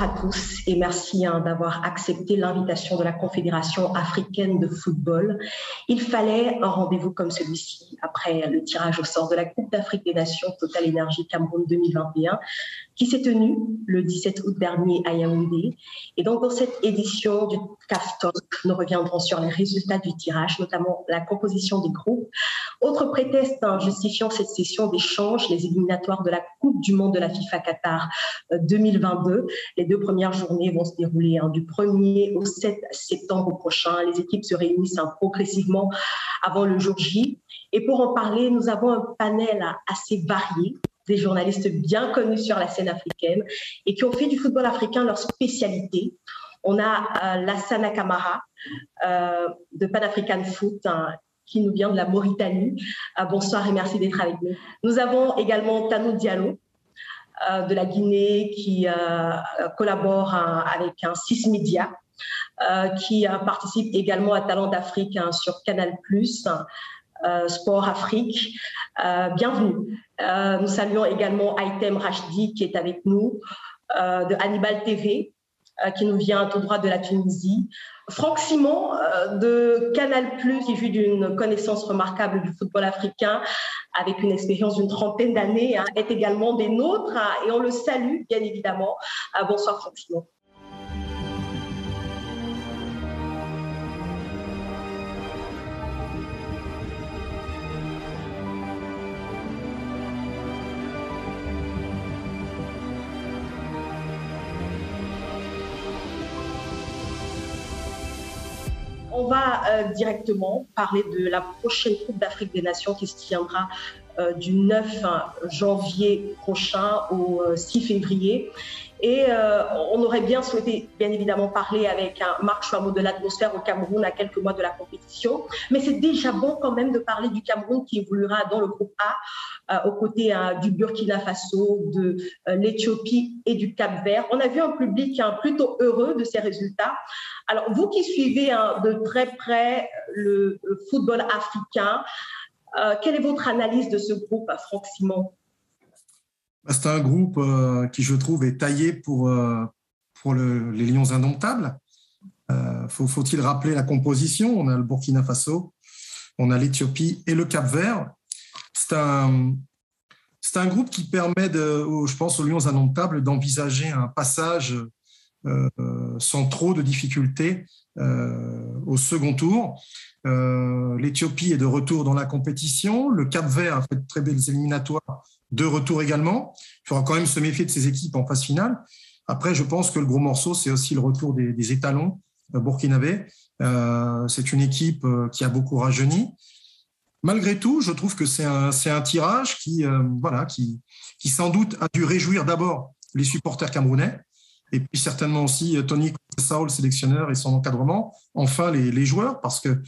À tous et merci hein, d'avoir accepté l'invitation de la Confédération africaine de football. Il fallait un rendez-vous comme celui-ci après le tirage au sort de la Coupe d'Afrique des Nations Total Énergie Cameroun 2021 qui s'est tenue le 17 août dernier à Yaoundé. Et donc dans cette édition du Nous reviendrons sur les résultats du tirage, notamment la composition des groupes. Autre prétexte hein, justifiant cette session d'échange, les éliminatoires de la Coupe du Monde de la FIFA Qatar 2022. Euh, les deux premières journées vont se dérouler hein, du 1er au 7 septembre prochain. Les équipes se réunissent hein, progressivement avant le jour J. Et pour en parler, nous avons un panel assez varié des journalistes bien connus sur la scène africaine et qui ont fait du football africain leur spécialité. On a euh, Lassana Kamara euh, de Pan African Foot, hein, qui nous vient de la Mauritanie. Euh, bonsoir et merci d'être avec nous. Nous avons également Tanou Diallo de la Guinée qui collabore avec un CIS Media. qui participe également à Talent d'Afrique hein, sur Canal+, Sport Afrique. bienvenue. nous saluons également Aitem Rachdi qui est avec nous, de Hannibal TV, qui nous vient tout droit de la Tunisie. Franck Simon euh, de Canal+, qui vit d'une connaissance remarquable du football africain, avec une expérience d'une trentaine d'années, hein, est également des nôtres hein, et on le salue bien évidemment. Euh, bonsoir Franck Simon. Euh, directement parler de la prochaine Coupe d'Afrique des Nations qui se tiendra euh, du 9 janvier prochain au 6 euh, février. Et on aurait bien souhaité, bien évidemment, parler avec un Marc Chouamot de l'atmosphère au Cameroun à quelques mois de la compétition. Mais c'est déjà bon quand même de parler du Cameroun qui évoluera dans le groupe A, aux côtés du Burkina Faso, de l'Éthiopie et du Cap Vert. On a vu un public hein, plutôt heureux de ces résultats. Alors, vous qui suivez hein, de très près le, football africain, euh, quelle est votre analyse de ce groupe, Franck Simon? C'est un groupe euh, qui, je trouve, est taillé pour, euh, pour les Lions indomptables. Faut-il rappeler la composition? On a le Burkina Faso, on a l'Éthiopie et le Cap Vert. C'est un, c'est un groupe qui permet, de, je pense, aux Lions indomptables d'envisager un passage euh, sans trop de difficultés euh, au second tour. Euh, L'Éthiopie est de retour dans la compétition. Le Cap Vert a fait de très belles éliminatoires de retour également. Il faudra quand même se méfier de ces équipes en phase finale. Après, je pense que le gros morceau, c'est aussi le retour des, étalons burkinabés. c'est une équipe qui a beaucoup rajeuni. Malgré tout, je trouve que c'est un, tirage qui, voilà, qui, qui sans doute a dû réjouir d'abord les supporters camerounais, et puis certainement aussi euh, Tony Saul, sélectionneur, et son encadrement. Enfin, les, joueurs, parce que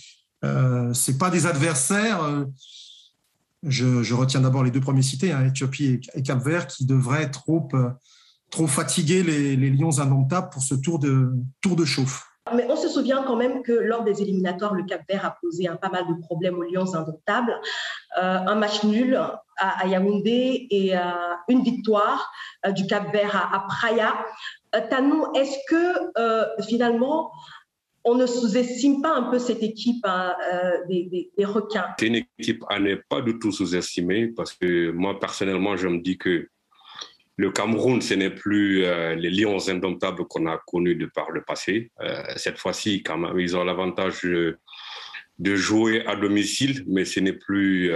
euh, ce pas des adversaires. Euh, je, retiens d'abord les deux premiers cités, hein, Éthiopie et, Cap-Vert, qui devraient trop, euh, trop fatiguer les, Lions indomptables pour ce tour de, tour de chauffe. Mais on se souvient quand même que lors des éliminatoires, le Cap Vert a posé un pas mal de problèmes aux Lions indomptables. un match nul à, Yaoundé et une victoire du Cap Vert à, à Praia. Euh, Tanou, est-ce que euh, finalement, on ne sous-estime pas un peu cette équipe hein, euh, des, requins C'est une équipe à ne pas du tout sous-estimer parce que moi, personnellement, je me dis que le Cameroun, ce n'est plus les lions indomptables qu'on a connus de par le passé. cette fois-ci, ils ont l'avantage de jouer à domicile, mais ce n'est plus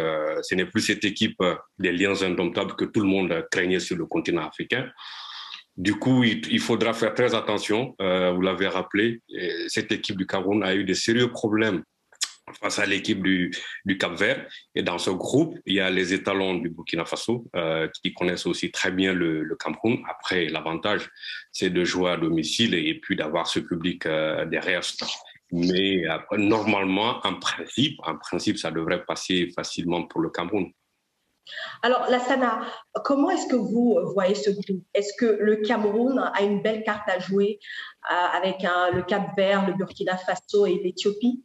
cette équipe des lions indomptables que tout le monde craignait sur le continent africain. Du coup, il, faudra faire très attention. Euh, vous l'avez rappelé, cette équipe du Cameroun a eu de sérieux problèmes face à l'équipe du, Cap Vert. Et dans ce groupe, il y a les étalons du Burkina Faso euh, qui connaissent aussi très bien le, Cameroun. Après, l'avantage, c'est de jouer à domicile et, puis d'avoir ce public euh, derrière. Mais normalement, en principe, en principe, ça devrait passer facilement pour le Cameroun. Alors, Lassana, comment est-ce que vous voyez ce groupe? Est-ce que le Cameroun a une belle carte à jouer euh, avec le Cap Vert, le Burkina Faso et l'Éthiopie?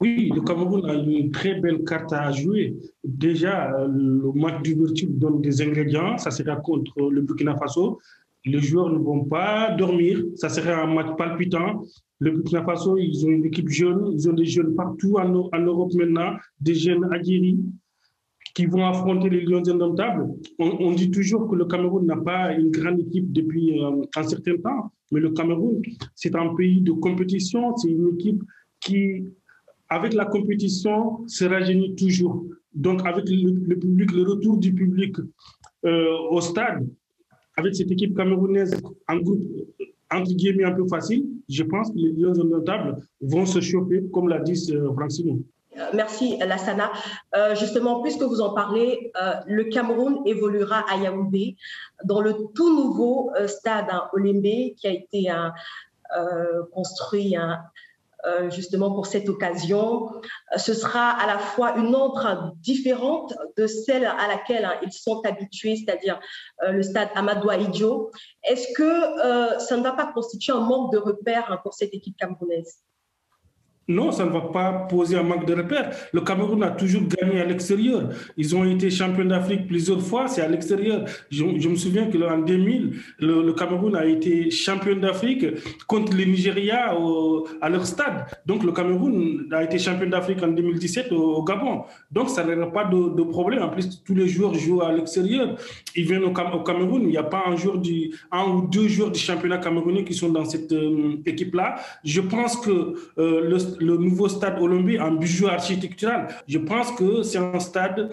Oui, le Cameroun a une très belle carte à jouer. Déjà, euh, le match d'ouverture donne des ingrédients. Ça sera contre le Burkina Faso. Les joueurs ne vont pas dormir. Ça serait un match palpitant. Le Burkina Faso, ils ont une équipe jeune. Ils ont des jeunes partout en, en Europe maintenant, des jeunes aguerris qui vont affronter les Lions indomptables. On, dit toujours que le Cameroun n'a pas une grande équipe depuis euh, un certain temps, mais le Cameroun, c'est un pays de compétition, c'est une équipe qui, avec la compétition, se rajeunit toujours. Donc, avec le, public, le retour du public euh, au stade, avec cette équipe camerounaise en groupe entre guillemets un peu facile, je pense que les Lions indomptables vont se chauffer, comme l'a dit euh. Euh, merci Lassana. Euh, justement, puisque vous en parlez, euh, le Cameroun évoluera à Yaoundé dans le tout nouveau stade hein, qui a été construit hein, justement pour cette occasion. Ce sera à la fois une empreinte différente de celle à laquelle hein, ils sont habitués, c'est-à-dire le stade Amadou Ahidjo. Est-ce que ça ne va pas constituer un manque de repères pour cette équipe camerounaise? Non, ça ne va pas poser un manque de repères. Le Cameroun a toujours gagné à l'extérieur. Ils ont été champions d'Afrique plusieurs fois, c'est à l'extérieur. Je, me souviens qu'en 2000, le, Cameroun a été champion d'Afrique contre le Nigeria à leur stade. Donc le Cameroun a été champion d'Afrique en 2017 au, Gabon. Donc ça n'aura pas de, problème. En plus, tous les joueurs jouent à l'extérieur. Ils viennent au, Cameroun. Il n'y a pas un, jour du, un ou deux joueurs du championnat camerounais qui sont dans cette euh, équipe-là. Je pense que euh, le le nouveau stade Olympique un bijou architectural. Je pense que c'est un stade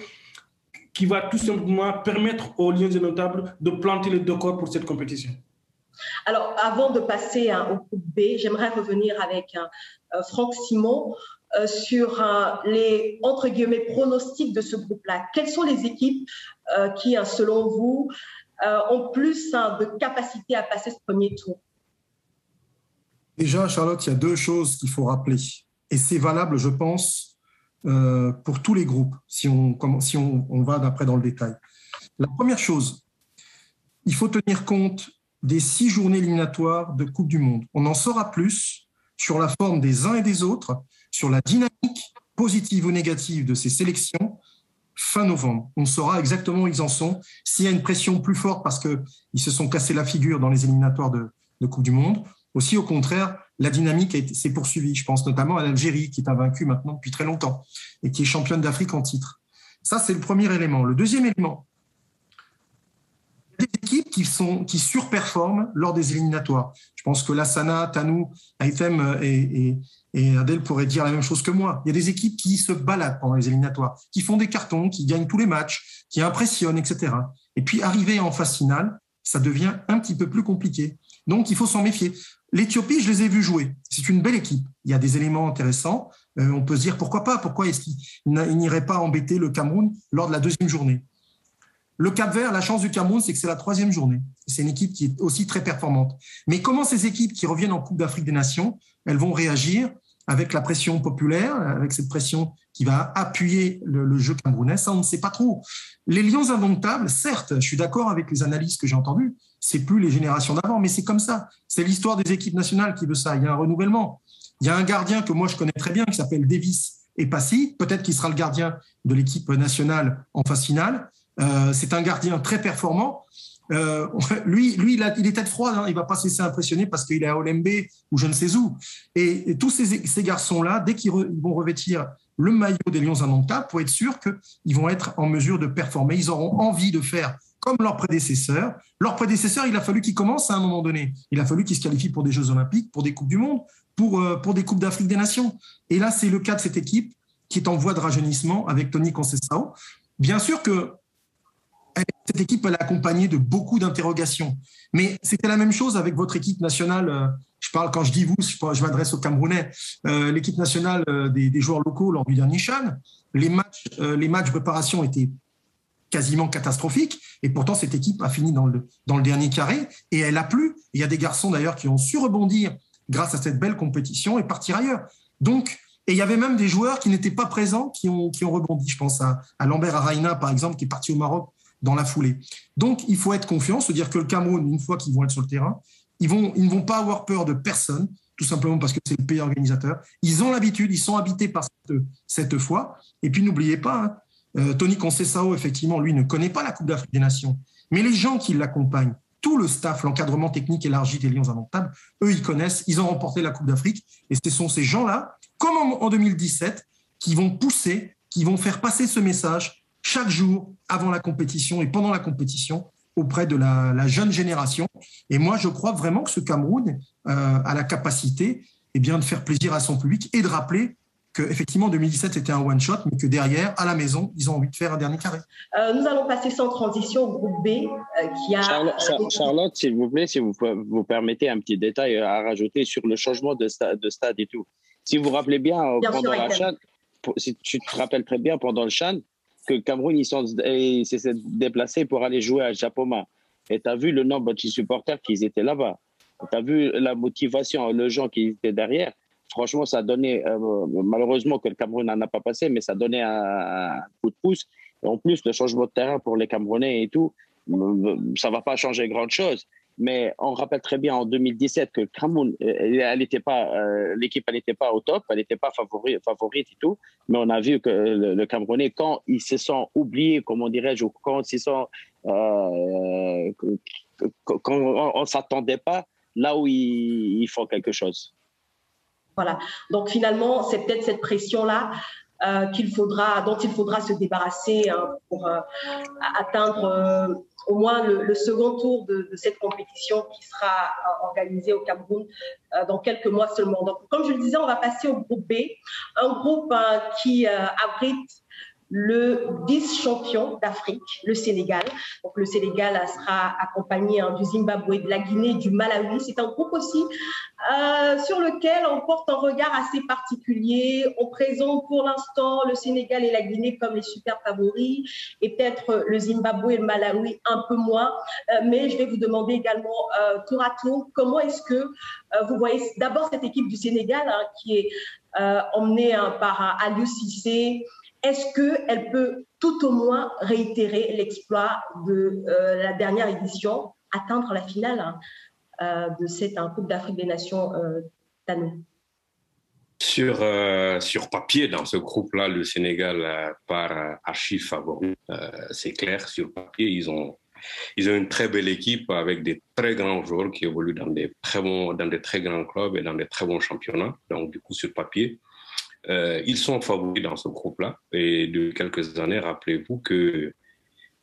qui va tout simplement permettre aux Lions Notables de planter le décor pour cette compétition. Alors, avant de passer au groupe B, j'aimerais revenir avec euh, Franck Simon euh, sur euh, les, entre guillemets, pronostics de ce groupe-là. Quelles sont les équipes qui, hein, selon vous, ont plus hein, de capacité à passer ce premier tour? Déjà, Charlotte, il y a deux choses qu'il faut rappeler. Et c'est valable, je pense, euh, pour tous les groupes, si on, va d'après dans le détail. La première chose, il faut tenir compte des six journées éliminatoires de Coupe du Monde. On en saura plus sur la forme des uns et des autres, sur la dynamique positive ou négative de ces sélections fin novembre. On saura exactement où ils en sont, s'il y a une pression plus forte parce qu'ils se sont cassés la figure dans les éliminatoires de Coupe du Monde, aussi, au contraire, la dynamique s'est poursuivie. Je pense notamment à l'Algérie, qui est invaincue maintenant depuis très longtemps et qui est championne d'Afrique en titre. Ça, c'est le premier élément. Le deuxième élément, des équipes qui, sont, qui surperforment lors des éliminatoires. Je pense que Lassana, Tanou, Aïtem et, et, Adèle pourraient dire la même chose que moi. Il y a des équipes qui se baladent pendant les éliminatoires, qui font des cartons, qui gagnent tous les matchs, qui impressionnent, etc. Et puis, arriver en phase finale, ça devient un petit peu plus compliqué. Donc, il faut s'en méfier. L'Éthiopie, je les ai vus jouer. C'est une belle équipe. Il y a des éléments intéressants. Euh, on peut se dire pourquoi pas Pourquoi est-ce qu'il n'irait pas embêter le Cameroun lors de la deuxième journée Le Cap Vert, la chance du Cameroun, c'est que c'est la troisième journée. C'est une équipe qui est aussi très performante. Mais comment ces équipes qui reviennent en Coupe d'Afrique des Nations, elles vont réagir avec la pression populaire, avec cette pression qui va appuyer le, jeu camerounais, ça on ne sait pas trop. Les Lions indomptables, certes, je suis d'accord avec les analyses que j'ai entendues, c'est plus les générations d'avant, mais c'est comme ça. C'est l'histoire des équipes nationales qui veut ça. Il y a un renouvellement. Il y a un gardien que moi je connais très bien qui s'appelle Davis et Passy. Peut-être qu'il sera le gardien de l'équipe nationale en phase finale. Euh, c'est un gardien très performant. Euh, lui, lui il, est tête froide, hein. il va pas se laisser impressionner parce qu'il est à Olembe ou je ne sais où. Et, tous ces, garçons-là, dès qu'ils vont revêtir le maillot des Lions indomptables, pour être sûr qu'ils vont être en mesure de performer, ils auront envie de faire comme leurs prédécesseurs. Leurs prédécesseurs, il a fallu qu'ils commencent à un moment donné. Il a fallu qu'ils se qualifient pour des Jeux olympiques, pour des Coupes du Monde, pour, euh, pour des Coupes d'Afrique des Nations. Et là, c'est le cas de cette équipe qui est en voie de rajeunissement avec Tony Conceição. Bien sûr que cette équipe, elle est accompagnée de beaucoup d'interrogations. Mais c'était la même chose avec votre équipe nationale. Euh, je parle quand je dis vous, je, m'adresse aux Camerounais. Euh, l'équipe nationale des, joueurs locaux lors du dernier Chan, les matchs, les matchs préparation étaient quasiment catastrophiques. Et pourtant, cette équipe a fini dans le, dans le dernier carré et elle a plu. Il y a des garçons d'ailleurs qui ont su rebondir grâce à cette belle compétition et partir ailleurs. Donc, et il y avait même des joueurs qui n'étaient pas présents qui ont, qui ont rebondi. Je pense à, à Lambert Araina, par exemple, qui est parti au Maroc dans la foulée. Donc, il faut être confiant, se dire que le Cameroun, une fois qu'ils vont être sur le terrain, ils, vont, ils ne vont pas avoir peur de personne, tout simplement parce que c'est le pays organisateur. Ils ont l'habitude, ils sont habités par cette, cette foi. Et puis, n'oubliez pas, hein, euh, Tony Concessao, effectivement, lui, ne connaît pas la Coupe d'Afrique des Nations. Mais les gens qui l'accompagnent, tout le staff, l'encadrement technique élargi des Lions Indomptables, eux, ils connaissent, ils ont remporté la Coupe d'Afrique. Et ce sont ces gens-là, comme en 2017, qui vont pousser, qui vont faire passer ce message chaque jour avant la compétition et pendant la compétition auprès de la, jeune génération. Et moi, je crois vraiment que ce Cameroun euh, a la capacité eh bien, de faire plaisir à son public et de rappeler qu'effectivement 2017 c'était un one-shot, mais que derrière, à la maison, ils ont envie de faire un dernier carré. Euh, nous allons passer sans transition au groupe B euh, qui a... Charlotte, s'il vous plaît, si vous vous permettez un petit détail à rajouter sur le changement de, de stade et tout. Si vous vous rappelez bien, pendant la Chan, si tu te rappelles très bien pendant le Chan, que Cameroun, ils s'est déplacé pour aller jouer à Japoma. Et tu as vu le nombre de supporters qui étaient là-bas. Tu as vu la motivation, le gens qui étaient derrière. Franchement, ça donné, euh, malheureusement que le Cameroun n'en a pas passé, mais ça a donné un, coup de pouce. En plus, le changement de terrain pour les Camerounais et tout, ça ne va pas changer grand-chose. Mais on rappelle très bien en 2017 que Cameroun, euh, elle pas, euh, l'équipe, n'était pas au top, elle n'était pas favorite, favorite et tout. Mais on a vu que le, Camerounais, quand ils se sont oubliés, comment dirais-je, quand ils sont, euh, quand on, ne s'attendait pas, là où ils font quelque chose. Voilà. Donc finalement, c'est peut-être cette pression-là euh, faudra, dont il faudra se débarrasser hein, pour euh, atteindre euh, au moins le, second tour de, cette compétition qui sera organisée au Cameroun dans quelques mois seulement. Donc, comme je le disais, on va passer au groupe B, un groupe qui abrite le vice-champion d'Afrique, le Sénégal. Donc le Sénégal sera accompagné hein, du Zimbabwe, de la Guinée, du Malawi. C'est un groupe aussi euh, sur lequel on porte un regard assez particulier. On présente pour l'instant le Sénégal et la Guinée comme les super favoris et peut-être le Zimbabwe et le Malawi un peu moins. Euh, mais je vais vous demander également euh, tour à tour comment est-ce que vous voyez d'abord cette équipe du Sénégal hein, qui est emmenée hein, par Aliou Cissé, est-ce qu'elle peut tout au moins réitérer l'exploit de euh, la dernière édition, atteindre la finale hein, euh, de cette Coupe d'Afrique des Nations euh, sur, sur papier, dans ce groupe-là, le Sénégal par archi favori. c'est clair, sur papier, ils ont, ils ont une très belle équipe avec des très grands joueurs qui évoluent dans des très, bons, dans des très grands clubs et dans des très bons championnats. Donc, du coup, sur papier, euh, ils sont favoris dans ce groupe-là. Et depuis quelques années, rappelez-vous que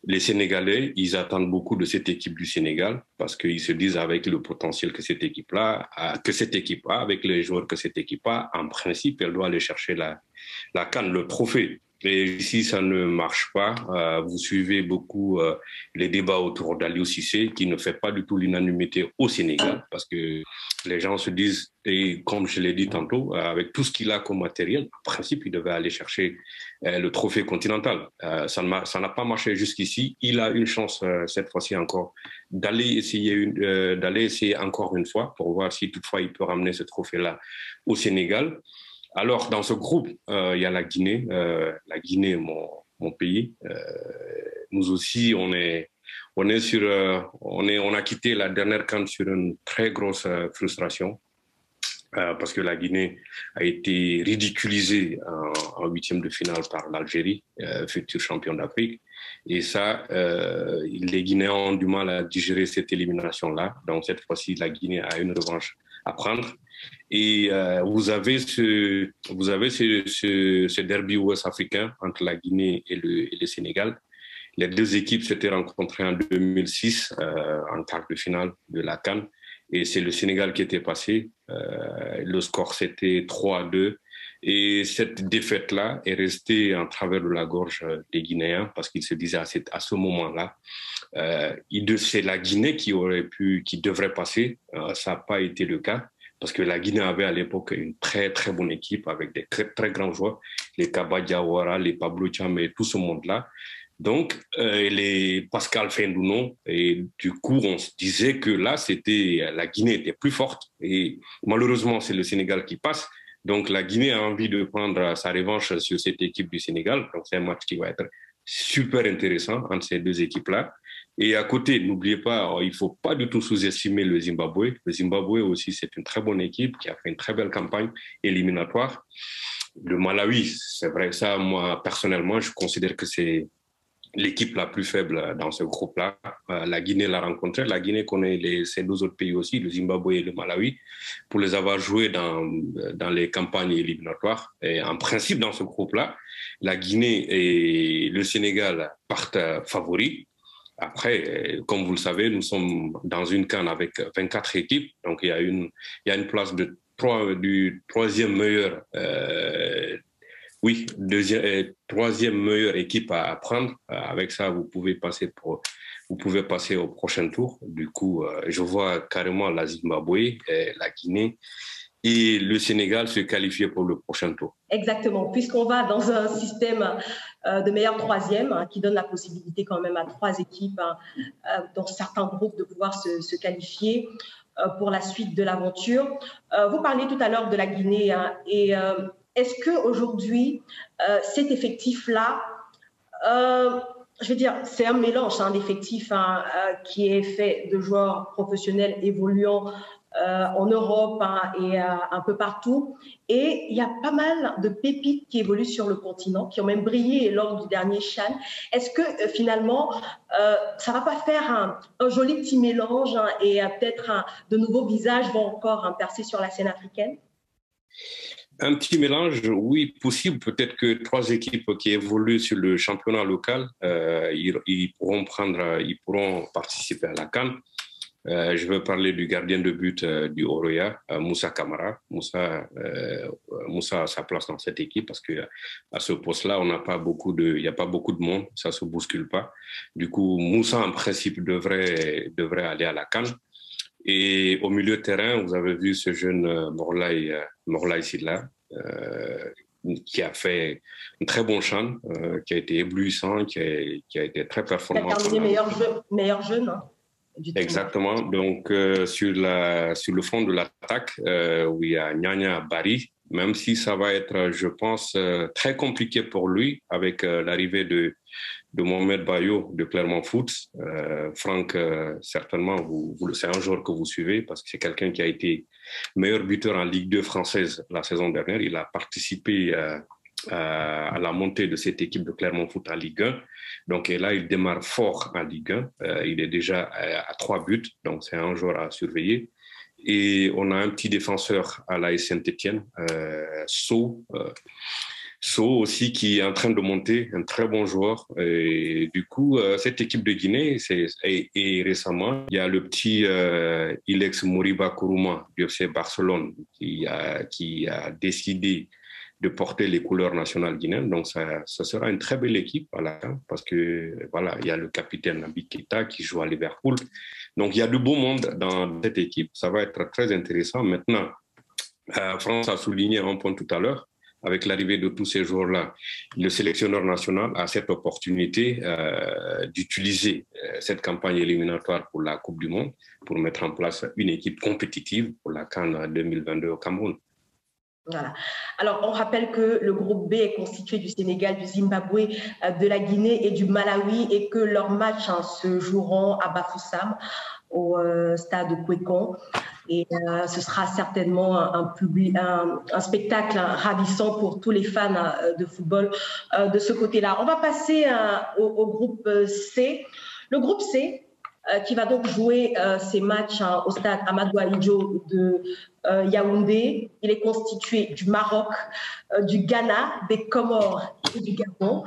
les Sénégalais, ils attendent beaucoup de cette équipe du Sénégal parce qu'ils se disent avec le potentiel que cette équipe-là, que cette équipe a, avec les joueurs que cette équipe a, en principe, elle doit aller chercher la canne, le trophée. Et si ça ne marche pas, euh, vous suivez beaucoup euh, les débats autour d'Aliou Cissé, qui ne fait pas du tout l'unanimité au Sénégal, parce que les gens se disent, et comme je l'ai dit tantôt, euh, avec tout ce qu'il a comme matériel, en principe, il devait aller chercher le trophée continental. ça n'a pas marché jusqu'ici. Il a une chance cette fois-ci encore d'aller essayer, d'aller essayer encore une fois pour voir si toutefois il peut ramener ce trophée-là au Sénégal. Alors, dans ce groupe, euh, il y a la Guinée. Euh, la Guinée, mon, mon pays. Euh, nous aussi, on est, on est sur, on est, on a quitté la dernière canne sur une très grosse frustration. parce que la Guinée a été ridiculisée en, huitième de finale par l'Algérie, futur champion d'Afrique. Et ça, les Guinéens ont du mal à digérer cette élimination-là. Donc cette fois-ci, la Guinée a une revanche à prendre. Et euh, vous avez ce, vous avez ce, ce, derby ouest-africain entre la Guinée et le, et le, Sénégal. Les deux équipes s'étaient rencontrées en 2006 euh, en quart de finale de la Cannes. Et c'est le Sénégal qui était passé. Euh, le score, c'était 3 à 2. Et cette défaite-là est restée en travers de la gorge des Guinéens parce qu'ils se disaient à, ce moment-là, euh, c'est la Guinée qui aurait pu, qui devrait passer. Euh, ça n'a pas été le cas parce que la Guinée avait à l'époque une très très bonne équipe avec des très, très grands joueurs, les Kaba Diawara, les Pablo Cham et tout ce monde-là. Donc, euh, les Pascal Fendounon, et du coup, on se disait que là, c'était la Guinée était plus forte. Et malheureusement, c'est le Sénégal qui passe. Donc, la Guinée a envie de prendre sa revanche sur cette équipe du Sénégal. Donc, c'est un match qui va être super intéressant entre ces deux équipes-là. Et à côté, n'oubliez pas, il ne faut pas du tout sous-estimer le Zimbabwe. Le Zimbabwe aussi, c'est une très bonne équipe qui a fait une très belle campagne éliminatoire. Le Malawi, c'est vrai, ça, moi, personnellement, je considère que c'est l'équipe la plus faible dans ce groupe-là. Euh, la Guinée l'a rencontré. La Guinée connaît les, ces deux autres pays aussi, le Zimbabwe et le Malawi, pour les avoir joués dans, dans les campagnes éliminatoires. Et en principe, dans ce groupe-là, la Guinée et le Sénégal partent favoris. Après, comme vous le savez, nous sommes dans une canne avec 24 équipes, donc il y a une, il y a une place de trois, du troisième meilleur euh, oui, deuxième, euh, troisième meilleure équipe à prendre. Euh, avec ça, vous pouvez passer au prochain tour. Du coup, euh, je vois carrément la Zimbabwe, la Guinée et le Sénégal se qualifier pour le prochain tour. Exactement, puisqu'on va dans un système de meilleur troisième hein, qui donne la possibilité quand même à trois équipes hein, dans certains groupes de pouvoir se, se qualifier pour la suite de l'aventure. vous parliez tout à l'heure de la Guinée hein, et est-ce qu'aujourd'hui, euh, cet effectif-là, euh, je veux dire, c'est un mélange hein, d'effectifs hein, euh, qui est fait de joueurs professionnels évoluant en Europe hein, et un peu partout. Et il y a pas mal de pépites qui évoluent sur le continent, qui ont même brillé lors du dernier Chan. Est-ce que finalement, ça va pas faire un, un joli petit mélange et peut-être de nouveaux visages vont encore percer sur la scène africaine? Un petit mélange, oui, possible. Peut-être que trois équipes qui évoluent sur le championnat local, euh, ils, pourront prendre, ils pourront participer à la Cannes. Euh, je veux parler du gardien de but euh, du Oroya, Moussa Kamara. Moussa, Moussa a sa place dans cette équipe parce que à ce poste-là, on n'a pas beaucoup de, il n'y a pas beaucoup de monde, ça se bouscule pas. Du coup, Moussa en principe devrait devrait aller à la Cannes. Et au milieu de terrain, vous avez vu ce jeune euh, Morlaï, euh, Morlaï Sidla, euh, qui a fait un très bon chant, qui a été éblouissant, qui a, qui a été très performant. Il a meilleur, jeu, meilleur jeune. Hein, Exactement. Donc, sur, la, sur le front de l'attaque, où il y a Nyanya Bari, même si ça va être, je pense, très compliqué pour lui avec l'arrivée de de Mohamed Bayo de Clermont Foot. Euh, Franck, euh, certainement, vous, vous, c'est un joueur que vous suivez parce que c'est quelqu'un qui a été meilleur buteur en Ligue 2 française la saison dernière. Il a participé euh, à la montée de cette équipe de Clermont Foot en Ligue 1. Donc là, il démarre fort en Ligue 1. Euh, il est déjà à, trois buts, donc c'est un joueur à surveiller. Et on a un petit défenseur à la Saint-Etienne, Sceaux. Aussi qui est en train de monter, un très bon joueur. Et du coup, euh, cette équipe de Guinée, c'est, et, récemment, il y a le petit euh, Ilex Moriba Kourouma du FC Barcelone qui a, qui a décidé de porter les couleurs nationales guinéennes. Donc, ça, ça sera une très belle équipe voilà, parce que voilà, il y a le capitaine Nabi Keita qui joue à Liverpool. Donc, il y a du beau monde dans cette équipe. Ça va être très intéressant. Maintenant, euh, France a souligné un point tout à l'heure avec l'arrivée de tous ces joueurs-là, le sélectionneur national a cette opportunité euh, d'utiliser euh, cette campagne éliminatoire pour la Coupe du Monde pour mettre en place une équipe compétitive pour la Cannes 2022 au Cameroun. Voilà. Alors, on rappelle que le groupe B est constitué du Sénégal, du Zimbabwe, euh, de la Guinée et du Malawi et que leurs matchs hein, se joueront à Bafoussam au stade de Kwekon. Et euh, ce sera certainement un, spectacle ravissant pour tous les fans euh, de football euh, de ce côté-là. On va passer au, groupe C. Le groupe C, qui va donc jouer ses matchs hein, au stade Amadou Alidjo de Yaoundé. Il est constitué du Maroc, du Ghana, des Comores et du Gabon.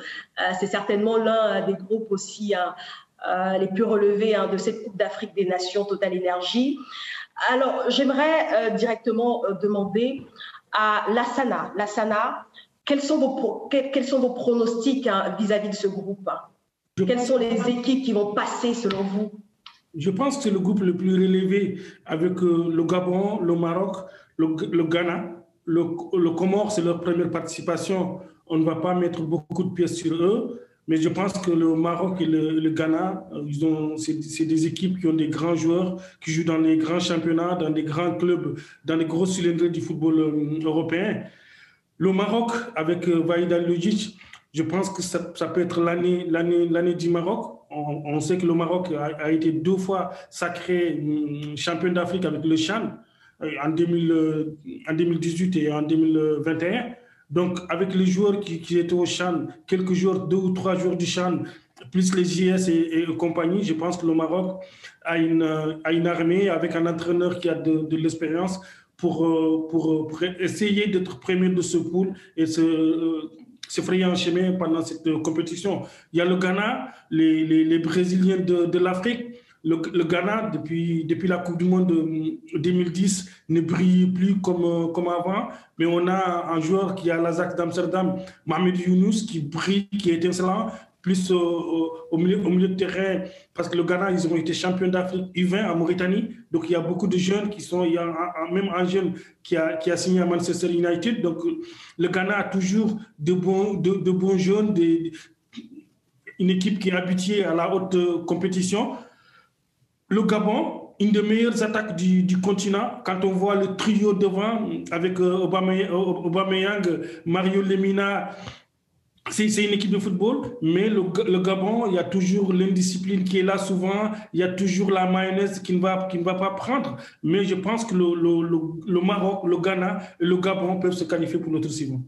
C'est certainement l'un des groupes aussi hein, les plus relevés hein, de cette Coupe d'Afrique des Nations Total Énergie. Alors, j'aimerais euh, directement euh, demander à Lassana. Lassana, quels sont vos, quels sont vos pronostics hein, vis-à-vis de ce groupe Quelles sont les équipes qui vont passer selon vous? Je pense que c'est le groupe le plus relevé avec euh, le Gabon, le Maroc, le, Ghana. Le, le Comore, c'est leur première participation. On ne va pas mettre beaucoup de pièces sur eux. Mais je pense que le Maroc et le, Ghana, euh, c'est, des équipes qui ont des grands joueurs, qui jouent dans les grands championnats, dans des grands clubs, dans les gros cylindres du football euh, européen. Le Maroc, avec euh, Vaïda Lujic, je pense que ça, peut être l'année, l'année, du Maroc. On, sait que le Maroc a, été deux fois sacré hum, champion d'Afrique avec le Chan en 2018 et en 2021. Donc, avec les joueurs qui, étaient au Chan, quelques jours, deux ou trois jours du Chan, plus les JS et, compagnie, je pense que le Maroc a une, une armée avec un entraîneur qui a de, l'expérience pour, euh, pour, essayer d'être premier de ce pool et se, euh, frayer un chemin pendant cette compétition. Il y a le Ghana, les, Brésiliens de l'Afrique. Le, Ghana, depuis, depuis la Coupe du Monde de 2010, ne brille plus comme, comme avant. Mais on a un joueur qui à l'Azac d'Amsterdam, Mohamed Younous, qui brille, qui est excellent plus au, milieu, au, milieu, de terrain, parce que le Ghana, ils ont été champions d'Afrique U20 en Mauritanie. Donc, il y a beaucoup de jeunes qui sont. Il y a même un jeune qui a, qui a signé à Manchester United. Donc, le Ghana a toujours de bons, de, bons jeunes, une équipe qui est habituée à la haute compétition. Le Gabon, une des meilleures attaques du, continent. Quand on voit le trio devant avec euh, Aubameyang, Mario Lemina c'est une équipe de football, mais le, Gabon, il y a toujours l'indiscipline qui est là souvent, il y a toujours la mayonnaise qui ne va, pas prendre. Mais je pense que le, Maroc, le Ghana et le Gabon peuvent se qualifier pour notre saison.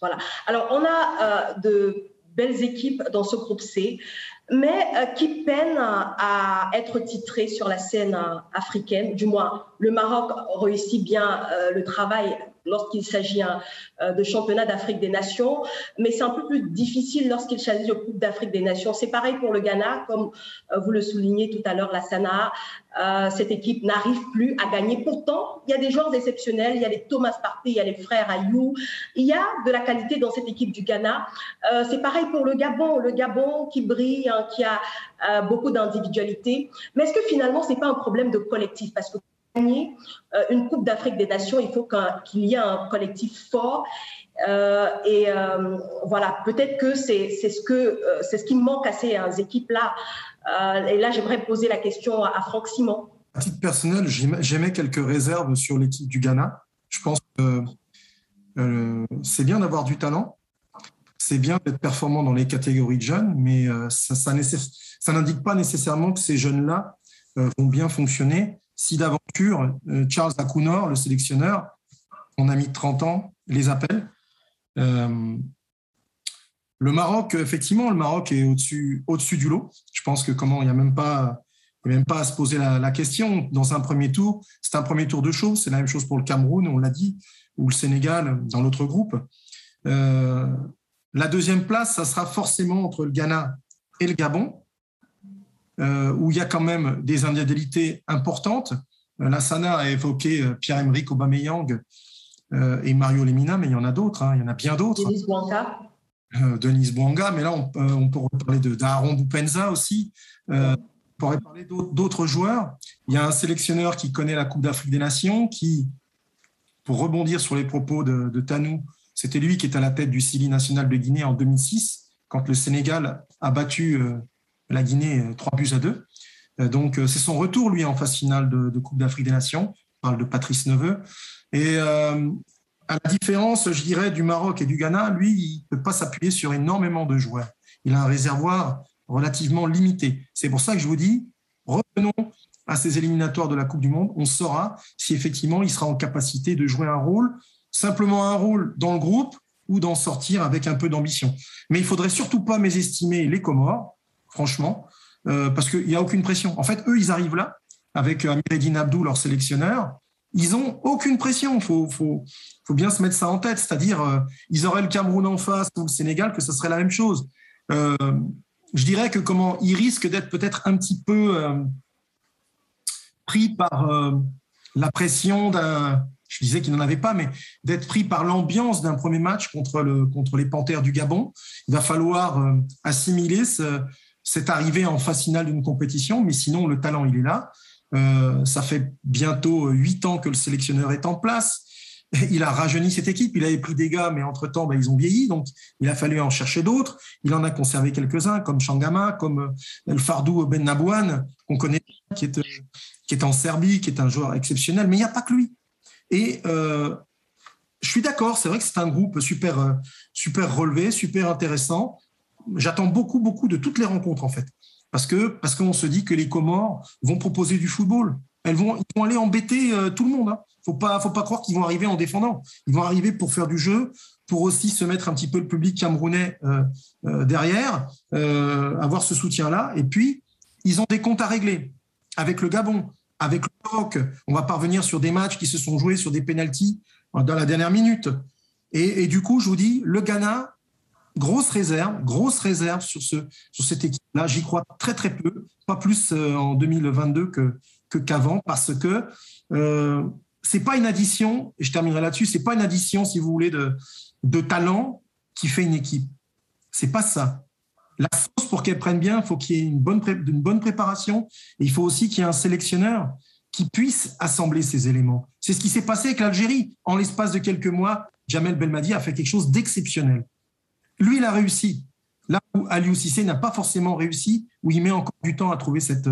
Voilà. Alors, on a euh, de belles équipes dans ce groupe C, mais euh, qui peinent à être titrées sur la scène euh, africaine. Du moins, le Maroc réussit bien le travail lorsqu'il s'agit hein, euh, de championnat d'Afrique des Nations, mais c'est un peu plus difficile lorsqu'il s'agit de Coupe d'Afrique des Nations. C'est pareil pour le Ghana, comme euh, vous le soulignez tout à l'heure, la Sana. Euh, cette équipe n'arrive plus à gagner. Pourtant, il y a des joueurs exceptionnels. Il y a les Thomas Partey, il y a les frères Ayou. Il y a de la qualité dans cette équipe du Ghana. c'est pareil pour le Gabon. Le Gabon qui brille, hein, qui a beaucoup d'individualité. Mais est-ce que finalement, c'est pas un problème de collectif? Parce que gagner euh, une Coupe d'Afrique des Nations, il faut qu'il y ait un collectif fort. Euh, et euh, voilà, peut-être que c'est ce ce qui manque à ces équipes-là. et là, j'aimerais poser la question à, Franck Simon. À titre personnel, j'aimais quelques réserves sur l'équipe du Ghana. Je pense que c'est bien d'avoir du talent, c'est bien d'être performant dans les catégories de jeunes, mais ça n'indique pas nécessairement que ces jeunes-là vont bien fonctionner si d'aventure euh, Charles Akounor, le sélectionneur, mon ami de 30 ans, les appelle. Euh, le Maroc, effectivement, le Maroc est au-dessus au du lot. Je pense que comment il n'y a même pas même pas à se poser la, question. Dans un premier tour, c'est un premier tour de show. C'est la même chose pour le Cameroun, on l'a dit, ou le Sénégal dans l'autre groupe. Euh, la deuxième place, ça sera forcément entre le Ghana et le Gabon. Euh, où il y a quand même des individualités importantes. Euh, la Sana a évoqué euh, Pierre-Emerick Aubameyang et Mario Lemina, mais il y en a d'autres, hein, il y en a bien d'autres. Denis Bouanga. Denis Bouanga, mais là, on, on pourrait parler d'Aaron Boupenza aussi. on pourrait parler d'autres joueurs. Il y a un sélectionneur qui connaît la Coupe d'Afrique des Nations, qui, pour rebondir sur les propos de, de Tanou, c'était lui qui est à la tête du Sili national de Guinée en 2006, quand le Sénégal a battu la Guinée 3 euh, buts à 2. Euh, donc, euh, c'est son retour, lui, en phase finale de, Coupe d'Afrique des Nations. On parle de Patrice Neveu. Et à la différence, je dirais, du Maroc et du Ghana, lui, il ne peut pas s'appuyer sur énormément de joueurs. Il a un réservoir relativement limité. C'est pour ça que je vous dis, revenons à ces éliminatoires de la Coupe du Monde. On saura si effectivement il sera en capacité de jouer un rôle, simplement un rôle dans le groupe ou d'en sortir avec un peu d'ambition. Mais il faudrait surtout pas mésestimer les Comores, franchement, euh, parce qu'il n'y a aucune pression. En fait, eux, ils arrivent là, avec Amireddin Abdou, leur sélectionneur, ils n'ont aucune pression. Il faut, bien se mettre ça en tête. C'est-à-dire, euh, ils auraient le Cameroun en face ou le Sénégal, que ce serait la même chose. Euh, je dirais que comment ils risquent d'être peut-être un petit peu pris par la pression d'un. Je disais qu'ils n'en avaient pas, mais d'être pris par l'ambiance d'un premier match contre, contre les Panthères du Gabon. Il va falloir assimiler ce, c'est arrivé en phase finale d'une compétition, mais sinon, le talent, il est là. Euh, ça fait bientôt huit ans que le sélectionneur est en place. Il a rajeuni cette équipe. Il avait pris des gars, mais entre-temps, ben, ils ont vieilli. Donc, il a fallu en chercher d'autres. Il en a conservé quelques-uns, comme Shangama, comme euh, El Fardou Ben Nabouane, qu'on connaît, qui est, qui est en Serbie, qui est un joueur exceptionnel. Mais il n'y a pas que lui. Et euh, je suis d'accord, c'est vrai que c'est un groupe super, super relevé, super intéressant j'attends beaucoup, beaucoup de toutes les rencontres, en fait. Parce que parce qu'on se dit que les Comores vont proposer du football. Elles vont, ils vont aller embêter euh, tout le monde. Hein. faut pas, faut pas croire qu'ils vont arriver en défendant. Ils vont arriver pour faire du jeu, pour aussi se mettre un petit peu le public camerounais derrière, avoir ce soutien-là. Et puis, ils ont des comptes à régler avec le Gabon, avec le Maroc. On va parvenir sur des matchs qui se sont joués sur des pénalties dans la dernière minute. Et, du coup, je vous dis, le Ghana, grosse réserve, grosse réserve sur, ce, sur cette équipe-là. J'y crois très très peu, pas plus euh, en 2022 que qu'avant, parce que euh, c'est pas une addition. Et je terminerai là-dessus. C'est pas une addition, si vous voulez, de, de talent qui fait une équipe. C'est pas ça. La sauce, pour qu'elle prenne bien, il faut qu'il y ait une bonne, une bonne préparation. Et il faut aussi qu'il y ait un sélectionneur qui puisse assembler ces éléments. C'est ce qui s'est passé avec l'Algérie. En l'espace de quelques mois, Jamel Belmadi a fait quelque chose d'exceptionnel. Lui, il a réussi. Là où Aliou n'a pas forcément réussi, où il met encore du temps à trouver cette,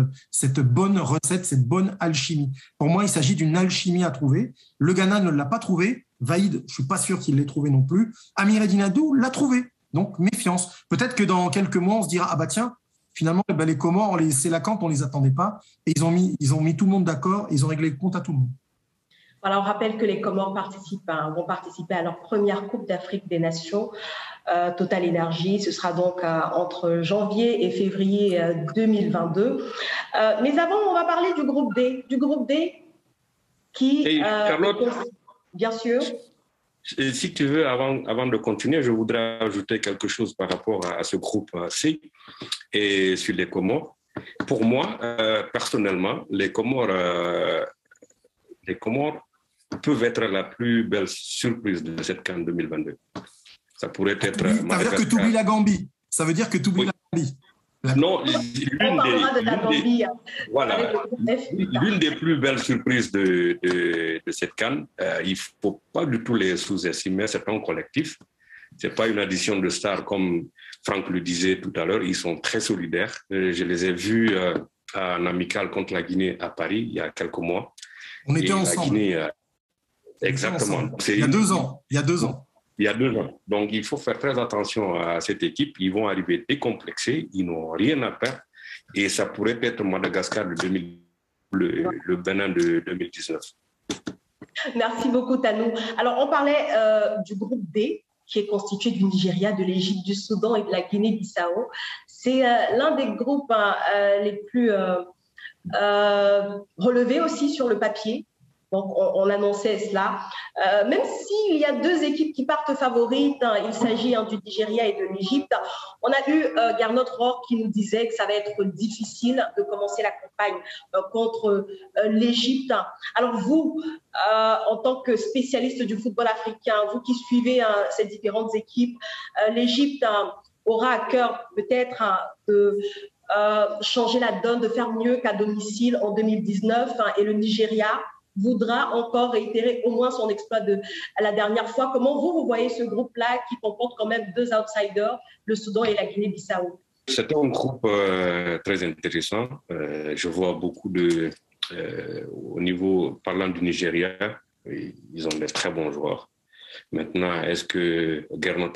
bonne recette, cette bonne alchimie. Pour moi, il s'agit d'une alchimie à trouver. Le Ghana ne l'a pas trouvé. Vaïd, je ne suis pas sûr qu'il l'ait trouvé non plus. Amir Edinadou l'a trouvé. Donc, méfiance. Peut-être que dans quelques mois, on se dira, ah bah tiens, finalement, les Comores, c'est la camp, on ne les attendait pas. Et ils ont mis, ils ont mis tout le monde d'accord, ils ont réglé le compte à tout le monde. Voilà, on rappelle que les Comores participent, hein, vont participer à leur première Coupe d'Afrique des Nations. Euh, Total Énergie, ce sera donc euh, entre janvier et février 2022. Euh, mais avant, on va parler du groupe D. Du groupe D qui. Charlotte, bien sûr. Si tu veux, avant, avant de continuer, je voudrais ajouter quelque chose par rapport à, ce groupe C et sur les Comores. Pour moi, personnellement, les Comores, les Comores peuvent être la plus belle surprise de cette CAN 2022. Ça pourrait être. Ça veut dire que tu oublies la Gambie. Ça veut dire que tu oublies la Gambie. Non, l'une des, voilà, l'une des plus belles surprises de, de, cette canne, euh, il ne faut pas du tout les sous-estimer, c'est un collectif. Ce n'est pas une addition de stars comme Franck le disait tout à l'heure, ils sont très solidaires. Euh, je les ai vus euh, en amical contre la Guinée à Paris il y a quelques mois. On était ensemble. Exactement. Il y a deux ans. Il y a deux ans. Il y a deux ans. Donc, il faut faire très attention à cette équipe. Ils vont arriver décomplexés. Ils n'ont rien à perdre. Et ça pourrait être Madagascar de 2000, le, le Bénin de 2019. Merci beaucoup, Tanou. Alors, on parlait euh, du groupe D, qui est constitué du Nigeria, de l'Égypte, du Soudan et de la Guinée-Bissau. C'est euh, l'un des groupes hein, euh, les plus relevés aussi sur le papier. Donc, on, annonçait cela. Euh, même s'il y a deux équipes qui partent favorites, hein, il s'agit hein, du Nigeria et de l'Égypte, on a eu euh, Garnot Rohr qui nous disait que ça va être difficile de commencer la campagne euh, contre euh, l'Égypte. Alors, vous, en tant que spécialiste du football africain, vous qui suivez hein, ces différentes équipes, l'Égypte aura à cœur peut-être de changer la donne, de faire mieux qu'à domicile en 2019 et le Nigeria voudra encore réitérer au moins son exploit de la dernière fois. Comment vous, vous voyez ce groupe-là qui comporte quand même deux outsiders, le Soudan et la Guinée-Bissau? C'est un groupe euh, très intéressant. Euh, je vois beaucoup de... Euh, au niveau, parlant du Nigeria, ils ont des très bons joueurs. Maintenant, est-ce que Gernot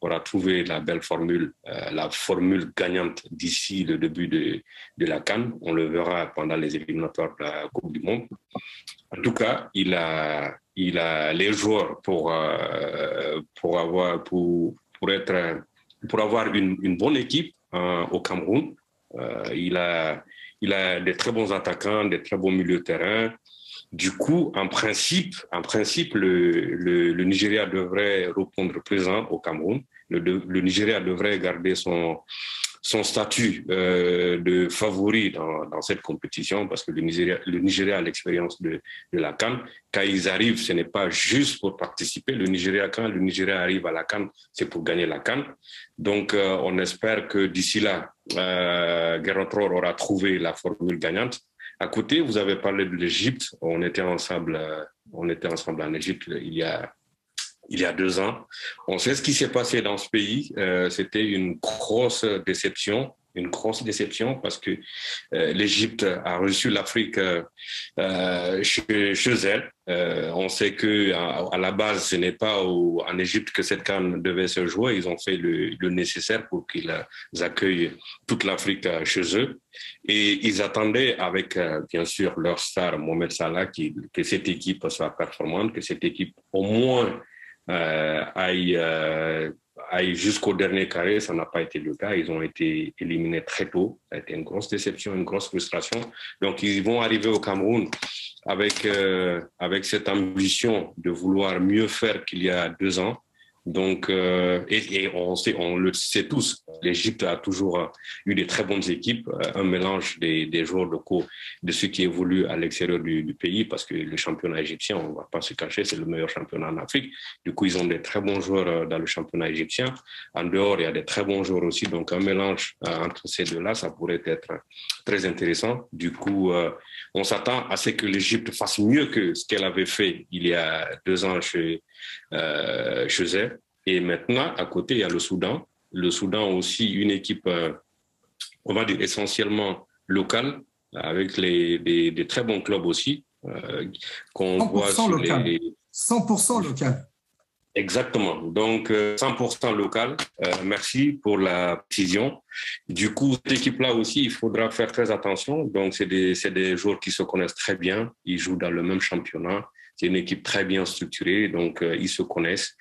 aura trouvé la belle formule, euh, la formule gagnante d'ici le début de, de la Cannes? On le verra pendant les éliminatoires de la Coupe du Monde. En tout cas, il a, il a les joueurs pour, euh, pour, avoir, pour, pour, être, pour avoir une, une bonne équipe euh, au Cameroun. il, a, il a des très bons attaquants, des très bons milieux de terrain. Du coup, en principe, en principe le, le, Nigeria devrait répondre présent au Cameroun. Le, le Nigeria devrait garder son, son statut euh, de favori dans, dans, cette compétition parce que le Nigeria, le Nigeria a l'expérience de, de, la Cannes. Quand ils arrivent, ce n'est pas juste pour participer. Le Nigeria, quand le Nigeria arrive à la Cannes, c'est pour gagner la Cannes. Donc, euh, on espère que d'ici là, euh, aura trouvé la formule gagnante à côté, vous avez parlé de l'Égypte. On était ensemble, euh, on était ensemble en Égypte il y a il y a deux ans. On sait ce qui s'est passé dans ce pays. Euh, c'était une grosse déception une grosse déception parce que euh, l'Égypte a reçu l'Afrique euh, euh chez, chez, elle. Euh, on sait que à, la base, ce n'est pas en Égypte que cette canne devait se jouer. Ils ont fait le, le nécessaire pour qu'ils accueillent toute l'Afrique chez eux. Et ils attendaient avec, bien sûr, leur star Mohamed Salah qui, que cette équipe soit performante, que cette équipe au moins aille, jusqu'au dernier carré. Ça n'a pas été le cas. Ils ont été éliminés très tôt. Ça a été une grosse déception, une grosse frustration. Donc, ils vont arriver au Cameroun avec, avec cette ambition de vouloir mieux faire qu'il y a deux ans. Donc, euh, et, on, sait, on le sait tous, l'Égypte a toujours eu des très bonnes équipes, euh, un mélange des, des joueurs locaux, de ceux qui évoluent à l'extérieur du, du, pays, parce que le championnat égyptien, on ne va pas se cacher, c'est le meilleur championnat en Afrique. Du coup, ils ont des très bons joueurs euh, dans le championnat égyptien. En dehors, il y a des très bons joueurs aussi. Donc, un mélange entre ces deux-là, ça pourrait être très intéressant. Du coup, on s'attend à ce que l'Égypte fasse mieux que ce qu'elle avait fait il y a deux ans chez euh, Et maintenant, à côté, il y a le Soudan. Le Soudan aussi, une équipe, euh, on va dire essentiellement locale, avec les, des, très bons clubs aussi, euh, qu'on voit sur local. les... 100% local. Exactement. Donc, 100% euh, local. Euh, merci pour la précision. Du coup, cette équipe-là aussi, il faudra faire très attention. Donc, c'est des, des joueurs qui se connaissent très bien. Ils jouent dans le même championnat. C'est une équipe très bien structurée, donc euh, ils se connaissent.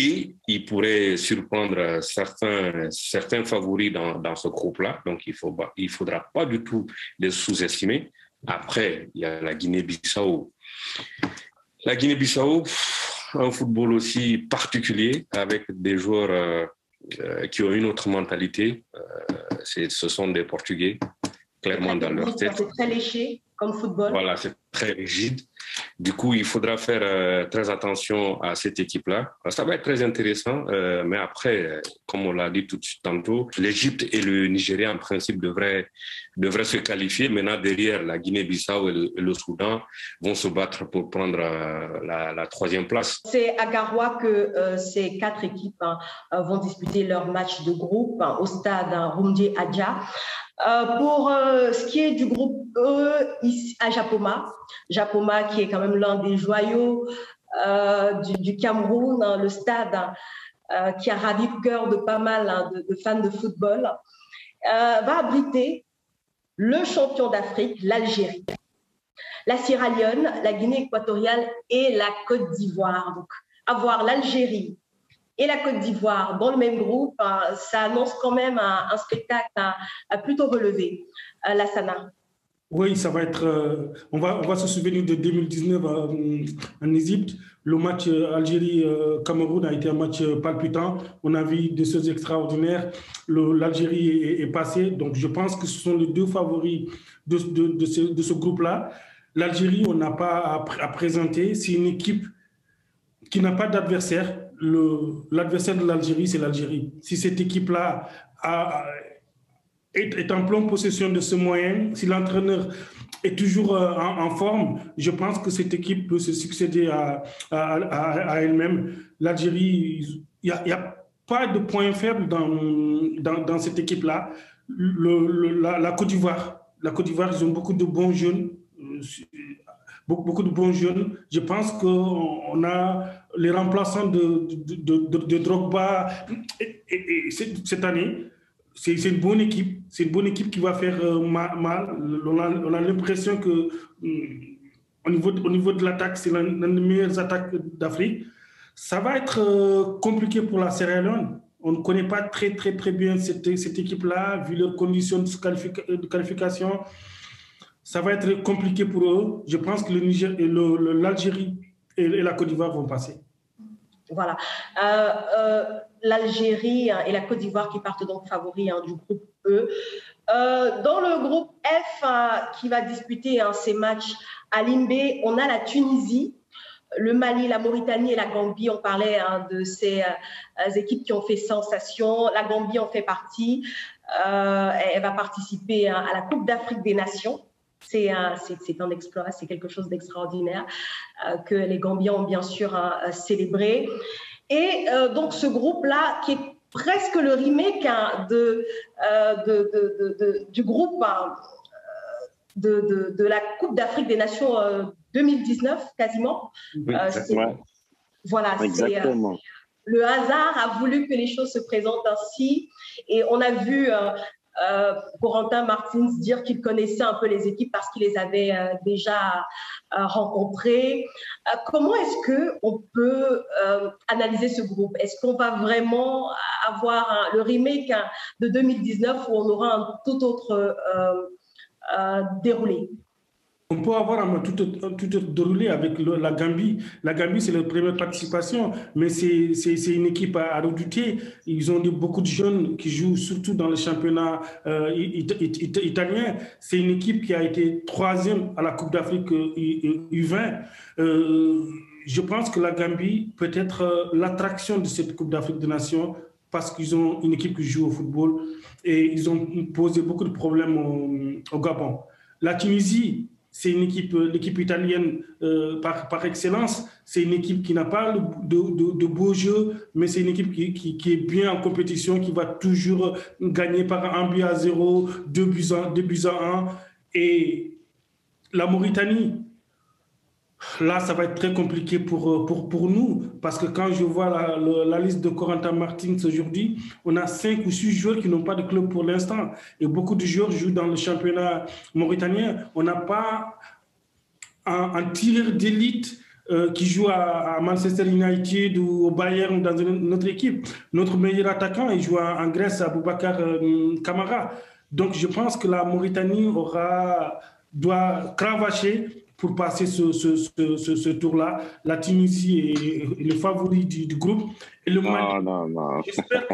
Et ils pourraient surprendre certains, certains favoris dans, ce groupe-là. Donc, il ne faudra pas du tout les sous-estimer. Après, il y a la Guinée-Bissau. La Guinée-Bissau, un football aussi particulier avec des joueurs euh, euh, qui ont une autre mentalité. Euh, ce sont des Portugais, clairement dans leur tête. C'est très léché comme football. Voilà, c'est très rigide. Du coup, il faudra faire euh, très attention à cette équipe-là. Ça va être très intéressant, euh, mais après, comme on l'a dit tout de suite tantôt, l'Égypte et le Nigeria, en principe, devraient, devraient se qualifier. Maintenant, derrière, la Guinée-Bissau et, le Soudan vont se battre pour prendre euh, la, troisième place. C'est à Garoua que ces quatre équipes hein, vont disputer leur match de groupe hein, au stade hein, Rumdi Adja. Euh, pour euh, ce qui est du groupe E à Japoma, Japoma qui est quand même l'un des joyaux euh, du, Cameroun, hein, le stade hein, qui a ravi le cœur de pas mal hein, de, fans de football, va abriter le champion d'Afrique, l'Algérie, la Sierra Leone, la Guinée équatoriale et la Côte d'Ivoire. Donc, avoir l'Algérie, et la Côte d'Ivoire dans le même groupe, euh, ça annonce quand même un, spectacle à, plutôt relevé. Euh, la Sana. Oui, ça va être. Euh, on, va, on va se souvenir de 2019 en Égypte. Le match Algérie-Cameroun a été un match palpitant. On a vu des choses extraordinaires. L'Algérie est, passée. Donc, je pense que ce sont les deux favoris de, de, ce, de ce groupe-là. L'Algérie, on n'a pas à présenter. C'est une équipe qui n'a pas d'adversaire l'adversaire de l'Algérie, c'est l'Algérie. Si cette équipe-là est, en pleine possession de ce moyen, si l'entraîneur est toujours euh, en, forme, je pense que cette équipe peut se succéder à, à, elle-même. L'Algérie, il n'y a, pas de point faible dans, dans, cette équipe-là. La, Côte d'Ivoire, la Côte d'Ivoire, ils ont beaucoup de bons jeunes euh, beaucoup, beaucoup de bons jeunes. Je pense qu'on a les remplaçants de, de, de, Drogba et, cette année. C'est une bonne équipe. C'est une bonne équipe qui va faire euh, mal. On a, on a l'impression que mm, au niveau, au niveau de l'attaque, c'est l'une des meilleures attaques d'Afrique. Ça va être euh, compliqué pour la Sierra Leone. On ne connaît pas très, très, très bien cette, cette équipe-là, vu leurs conditions de qualification ça va être compliqué pour eux. Je pense que l'Algérie et, la Côte d'Ivoire vont passer. Voilà. Euh, euh, L'Algérie hein, et la Côte d'Ivoire qui partent donc favoris hein, du groupe E. Euh, dans le groupe F qui va disputer hein, ces matchs à Limbé, on a la Tunisie, le Mali, la Mauritanie et la Gambie. On parlait de ces équipes qui ont fait sensation. La Gambie en fait partie. elle va participer à la Coupe d'Afrique des Nations c'est un, un exploit, c'est quelque chose d'extraordinaire euh, que les Gambiens ont bien sûr euh, célébré. Et euh, donc ce groupe-là, qui est presque le remake hein, de, du groupe hein, de, la Coupe d'Afrique des Nations 2019, quasiment. Voilà, le hasard a voulu que les choses se présentent ainsi. Et on a vu euh, Corentin Martins dire qu'il connaissait un peu les équipes parce qu'il les avait euh, déjà euh, rencontrées. comment est-ce que on peut analyser ce groupe? Est-ce qu'on va vraiment avoir le remake hein, de 2019 où on aura un tout autre déroulé? On peut avoir un tout, tout déroulé avec la Gambie. La Gambie, c'est leur première participation, mais c'est une équipe à, redouter. Ils ont beaucoup de jeunes qui jouent surtout dans le championnat euh, italien. C'est une équipe qui a été troisième à la Coupe d'Afrique U20. Euh, je pense que la Gambie peut être euh, l'attraction de cette Coupe d'Afrique des Nations parce qu'ils ont une équipe qui joue au football et ils ont posé beaucoup de problèmes au Gabon. La Tunisie, c'est une équipe, euh, l'équipe italienne euh, par, par, excellence. C'est une équipe qui n'a pas de, de, beaux jeux, mais c'est une équipe qui, qui, qui, est bien en compétition, qui va toujours gagner par un but à zéro, deux buts à, deux buts à un. Et la Mauritanie, Là, ça va être très compliqué pour, euh, pour, pour nous, parce que quand je vois la, la, liste de Corentin Martins aujourd'hui, on a cinq ou six joueurs qui n'ont pas de club pour l'instant. Et beaucoup de joueurs jouent dans le championnat mauritanien. On n'a pas un, un tireur d'élite euh, qui joue à, Manchester United ou au Bayern dans notre équipe. Notre meilleur attaquant, il joue en Grèce à Boubacar euh, Kamara. Donc, je pense que la Mauritanie aura, doit cravacher pour passer ce, ce, ce, ce tour-là. La Tunisie est, le favori du, groupe. Et le Mali, non, non, j'espère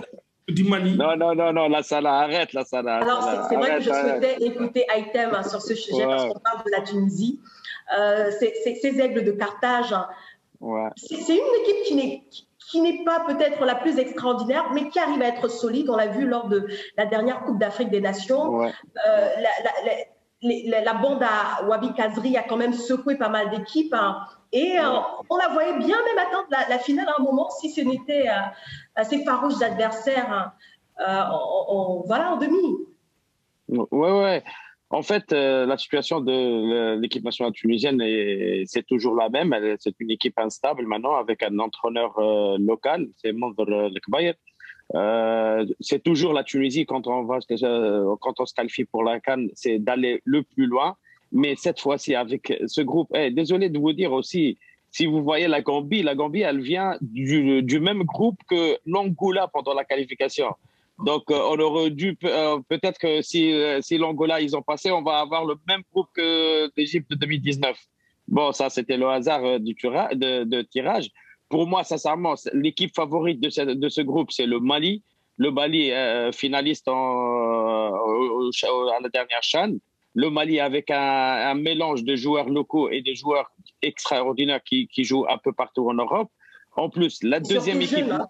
du Mali. Non, non, non, non, la Salah, arrête, la Salah. Alors, c'est vrai que je souhaitais écouter Aitem hein, sur ce sujet parce qu'on parle de la Tunisie. Euh, ces aigles de Carthage, hein. ouais. c'est une équipe qui n'est qui n'est pas peut-être la plus extraordinaire, mais qui arrive à être solide. On l'a vu lors de la dernière Coupe d'Afrique des Nations. Ouais. Euh, la, la, la, bande à Wabi Kazri a quand même secoué pas mal d'équipes. Hein. et euh, on la voyait bien même attendre la, finale à un moment si ce n'était euh, ces farouches adversaires. Hein. Euh, voilà, en demi. Ouais, ouais. En fait, la situation de l'équipe nationale tunisienne, c'est toujours la même. C'est une équipe instable maintenant avec un entraîneur local, c'est Mondr Lekbayer. Euh, c'est toujours la Tunisie quand on va euh, quand on se qualifie pour la Cannes, c'est d'aller le plus loin. Mais cette fois-ci, avec ce groupe, eh, désolé de vous dire aussi, si vous voyez la Gambie, la Gambie, elle vient du, même groupe que l'Angola pendant la qualification. Donc, euh, on aurait dû peut-être que si, si l'Angola ils ont passé, on va avoir le même groupe que l'Égypte de 2019. Bon, ça c'était le hasard du tirage. Pour moi, sincèrement, l'équipe favorite de ce, de ce groupe, c'est le Mali. Le Mali euh, finaliste en, à la dernière chaîne. Le Mali avec un, un, mélange de joueurs locaux et des joueurs extraordinaires qui, qui, jouent un peu partout en Europe. En plus, la deuxième équipe. Jeune, hein.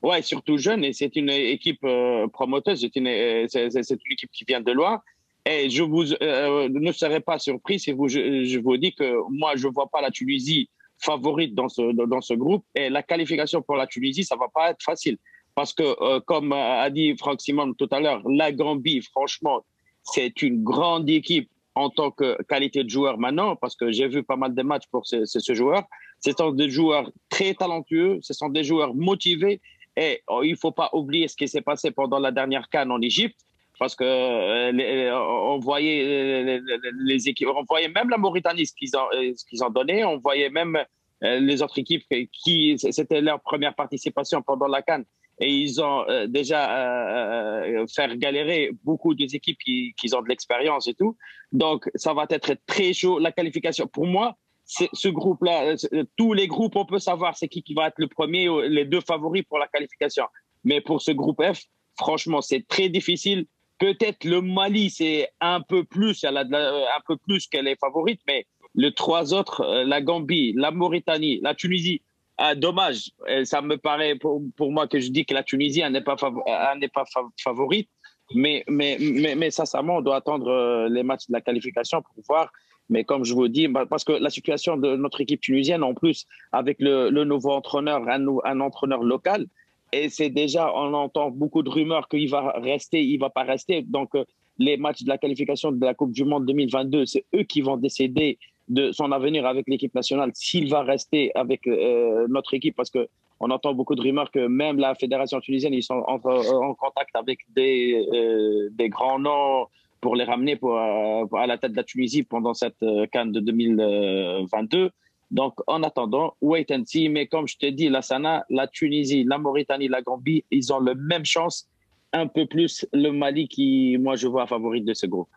Ouais, surtout jeune, et c'est une équipe euh, promoteuse, c'est une, euh, une équipe qui vient de loin. Et je vous euh, ne serais pas surpris si vous, je, je, vous dis que moi, je vois pas la Tunisie favorite dans ce, dans ce groupe. Et la qualification pour la Tunisie, ça va pas être facile. Parce que, euh, comme a dit Franck Simon tout à l'heure, la Gambie, franchement, c'est une grande équipe en tant que qualité de joueur maintenant, parce que j'ai vu pas mal de matchs pour ce, ce, joueur. Ce sont des joueurs très talentueux, ce sont des joueurs motivés, et oh, il faut pas oublier ce qui s'est passé pendant la dernière canne en Égypte parce que euh, les, on voyait les, les, équipes, on voyait même la Mauritanie ce qu'ils ont, euh, ce qu'ils ont donné, on voyait même euh, les autres équipes qui c'était leur première participation pendant la Cannes et ils ont déjà euh, faire galérer beaucoup des équipes qui, qui ont de l'expérience et tout. Donc ça va être très chaud la qualification. Pour moi, ce groupe-là, tous les groupes, on peut savoir c'est qui qui va être le premier, les deux favoris pour la qualification. Mais pour ce groupe F, franchement, c'est très difficile. Peut-être le Mali, c'est un peu plus, a un peu plus qu'elle est favorite, mais les trois autres, euh, la Gambie, la Mauritanie, la Tunisie, ah, dommage. Ça me paraît pour, pour, moi que je dis que la Tunisie n'est pas, pas favorite, mais, mais, mais, mais sincèrement, on doit attendre euh, les matchs de la qualification pour voir. Mais comme je vous dis, bah, parce que la situation de notre équipe tunisienne, en plus, avec le, le nouveau entraîneur, un, un entraîneur local, et c'est déjà, on entend beaucoup de rumeurs qu'il va rester, il va pas rester. Donc, euh, les matchs de la qualification de la Coupe du Monde 2022, c'est eux qui vont décider de son avenir avec l'équipe nationale, s'il va rester avec euh, notre équipe, parce que on entend beaucoup de rumeurs que même la fédération tunisienne, ils sont en, contact avec des, euh, des grands noms pour les ramener pour, à la tête de la Tunisie pendant cette canne de 2022. Donc, en attendant, wait and see. Mais comme je te dis, la Sana, la Tunisie, la Mauritanie, la Gambie, ils ont la même chance, un peu plus le Mali qui, moi, je vois favori de ce groupe.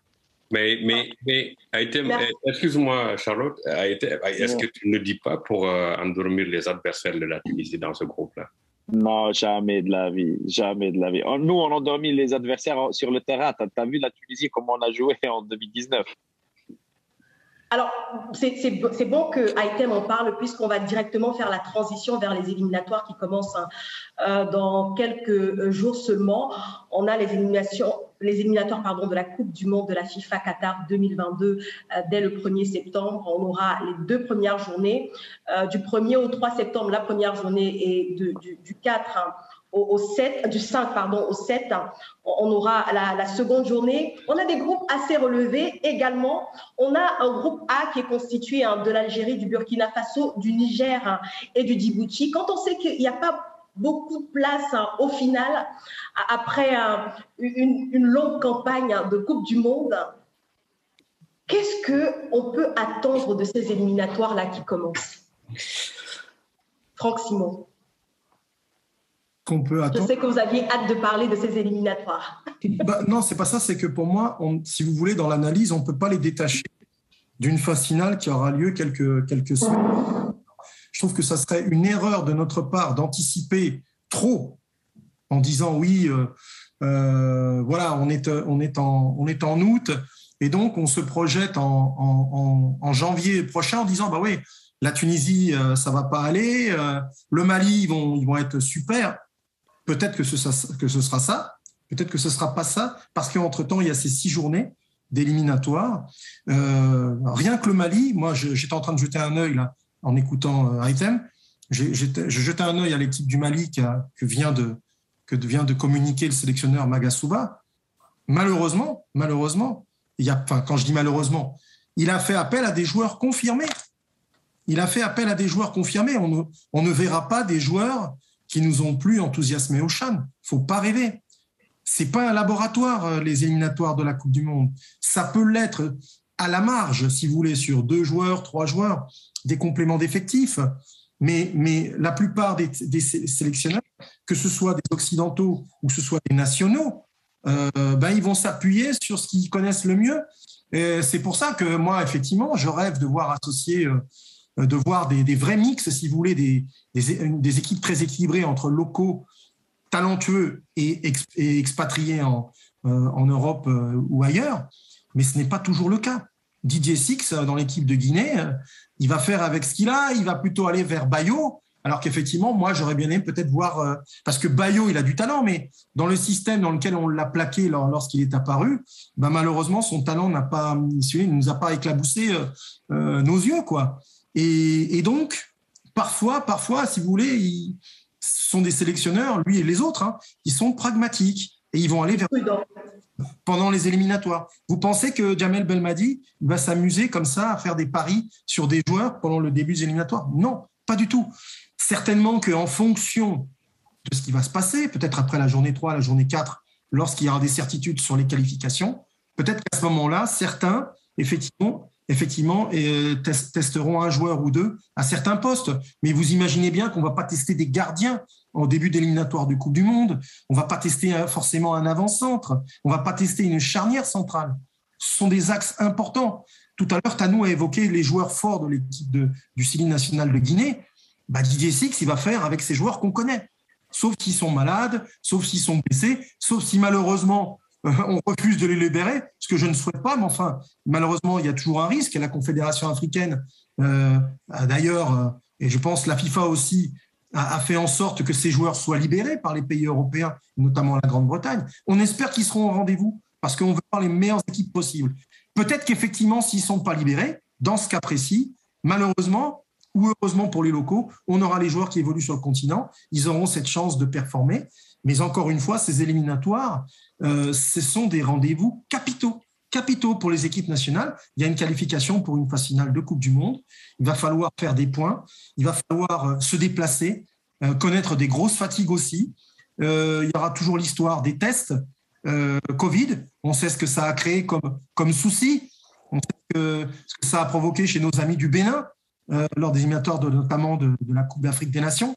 Mais, mais, mais excuse-moi, Charlotte, est-ce que tu ne dis pas pour euh, endormir les adversaires de la Tunisie dans ce groupe-là? Non, jamais de la vie, jamais de la vie. Nous, on a endormi les adversaires sur le terrain. Tu as, vu la Tunisie, comment on a joué en 2019 alors, c'est bon que Item en parle puisqu'on va directement faire la transition vers les éliminatoires qui commencent hein. euh, dans quelques jours seulement. On a les éliminations, les éliminatoires pardon, de la Coupe du Monde de la FIFA Qatar 2022 euh, dès le 1er septembre. On aura les deux premières journées. Euh, du 1er au 3 septembre, la première journée et du, du, 4 au, 7, du 5 pardon, au 7, on aura la, seconde journée. On a des groupes assez relevés également. On a un groupe A qui est constitué hein, de l'Algérie, du Burkina Faso, du Niger hein, et du Djibouti. Quand on sait qu'il n'y a pas beaucoup de place hein, au final, après une, une, longue campagne de Coupe du Monde, qu'est-ce qu'on peut attendre de ces éliminatoires-là qui commencent? Franck Simon qu'on peut attendre. Je sais que vous aviez hâte de parler de ces éliminatoires. bah, non, c'est pas ça. C'est que pour moi, si vous voulez, dans l'analyse, on ne peut pas les détacher d'une phase finale qui aura lieu quelques, quelques semaines. Je trouve que ça serait une erreur de notre part d'anticiper trop en disant oui, euh, euh, voilà, on est, on, est en, on est en août et donc on se projette en, en, en janvier prochain en disant bah oui, la Tunisie, euh, ça va pas aller, le Mali, ils vont, ils vont être super. Peut-être que ce, sera ça, peut-être que ce ne sera pas ça, parce qu'entre-temps, il y a ces six journées d'éliminatoire. Euh, rien que le Mali, moi, j'étais en train de jeter un œil là, en écoutant euh, Item. Je jetais un œil à l'équipe du Mali qui que, vient de, que vient de communiquer le sélectionneur Magasuba. Malheureusement, malheureusement, il y a, quand je dis malheureusement, il a fait appel à des joueurs confirmés. Il a fait appel à des joueurs confirmés. On ne verra pas des joueurs qui nous ont plus enthousiasmés au Chan. Faut pas rêver. C'est pas un laboratoire euh, les éliminatoires de la Coupe du Monde. Ça peut l'être à la marge, si vous voulez, sur deux joueurs, trois joueurs, des compléments d'effectifs. Mais, la plupart des, sélectionneurs, que ce soit des occidentaux ou que ce soit des nationaux, euh, ben ils vont s'appuyer sur ce qu'ils connaissent le mieux. C'est pour ça que moi, effectivement, je rêve de voir associer euh, de voir des, vrais mix, si vous voulez, des, des, équipes très équilibrées entre locaux talentueux et, expatriés en, euh, en Europe euh, ou ailleurs. Mais ce n'est pas toujours le cas. Didier Six, dans l'équipe de Guinée, il va faire avec ce qu'il a, il va plutôt aller vers Bayo, alors qu'effectivement, moi, j'aurais bien aimé peut-être voir, parce que Bayo, il a du talent, mais dans le système dans lequel on l'a plaqué lorsqu'il est apparu, ben malheureusement, son talent n'a pas, il nous a pas éclaboussé nos yeux, quoi. Et, donc, parfois, parfois, si vous voulez, ils sont des sélectionneurs, lui et les autres, hein, qui sont pragmatiques et ils vont aller vers pendant les éliminatoires. Vous pensez que Jamel Belmadi va s'amuser comme ça à faire des paris sur des joueurs pendant le début des éliminatoires? Non, pas du tout. Certainement qu'en fonction de ce qui va se passer, peut-être après la journée 3, la journée 4, lorsqu'il y aura des certitudes sur les qualifications, peut-être qu'à ce moment-là, certains, effectivement, effectivement, euh, testeront un joueur ou deux à certains postes. Mais vous imaginez bien qu'on ne va pas tester des gardiens en début d'éliminatoire du Coupe du Monde. On ne va pas tester forcément un avant-centre. On ne va pas tester une charnière centrale. Ce sont des axes importants. Tout à l'heure, Tanou a évoqué les joueurs forts de l'équipe du Cili national de Guinée. Bah, Didier Six, il va faire avec ces joueurs qu'on connaît. Sauf s'ils sont malades, sauf s'ils sont blessés, sauf si malheureusement on refuse de les libérer, ce que je ne souhaite pas, mais enfin, malheureusement, il y a toujours un risque. Et la Confédération africaine, euh, d'ailleurs, euh, et je pense la FIFA aussi, a, fait en sorte que ces joueurs soient libérés par les pays européens, notamment la Grande-Bretagne. On espère qu'ils seront au rendez-vous parce qu'on veut avoir les meilleures équipes possibles. Peut-être qu'effectivement, s'ils ne sont pas libérés, dans ce cas précis, malheureusement, ou heureusement pour les locaux, on aura les joueurs qui évoluent sur le continent, ils auront cette chance de performer. Mais encore une fois, ces éliminatoires, euh, ce sont des rendez-vous capitaux. capitaux pour les équipes nationales. Il y a une qualification pour une phase finale de Coupe du Monde. Il va falloir faire des points. Il va falloir euh, se déplacer, euh, connaître des grosses fatigues aussi. Il y aura toujours l'histoire des tests Covid. On sait ce que ça a créé comme, souci. On sait ce que ça a provoqué chez nos amis du Bénin lors des éliminatoires notamment de la Coupe d'Afrique des Nations.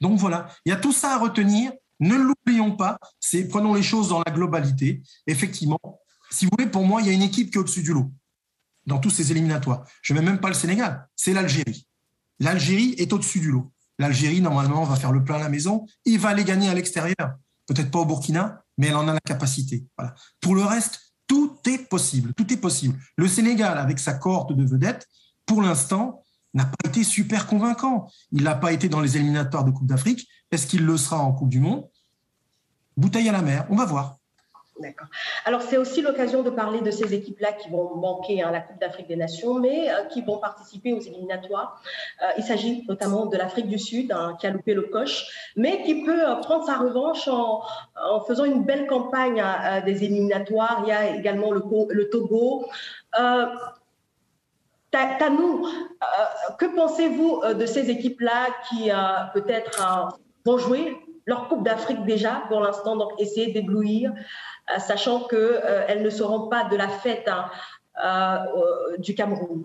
Donc voilà, il y a tout ça à retenir. Ne l'oublions pas, c'est prenons les choses dans la globalité. Effectivement, si vous voulez, pour moi, il y a une équipe qui est au-dessus du lot dans tous ces éliminatoires. Je ne mets même pas le Sénégal, c'est l'Algérie. L'Algérie est au-dessus du lot. L'Algérie, normalement, va faire le plein à la maison. Il va aller gagner à l'extérieur. Peut-être pas au Burkina, mais elle en a la capacité. Voilà. Pour le reste, tout est possible. Tout est possible. Le Sénégal, avec sa cohorte de vedettes, pour l'instant, n'a pas été super convaincant. Il n'a pas été dans les éliminatoires de Coupe d'Afrique. Est-ce qu'il le sera en Coupe du Monde? Bouteille à la mer, on va voir. D'accord. Alors, c'est aussi l'occasion de parler de ces équipes-là qui vont manquer hein, la Coupe d'Afrique des Nations, mais euh, qui vont participer aux éliminatoires. Euh, il s'agit notamment de l'Afrique du Sud, hein, qui a loupé le coche, mais qui peut euh, prendre sa revanche en, faisant une belle campagne des éliminatoires. Il y a également le, le Togo. Tanou, que pensez-vous de ces équipes-là qui peut-être vont jouer leur Coupe d'Afrique déjà pour l'instant, donc essayer d'éblouir euh, sachant qu'elles euh, ne seront pas de la fête hein, euh, du Cameroun?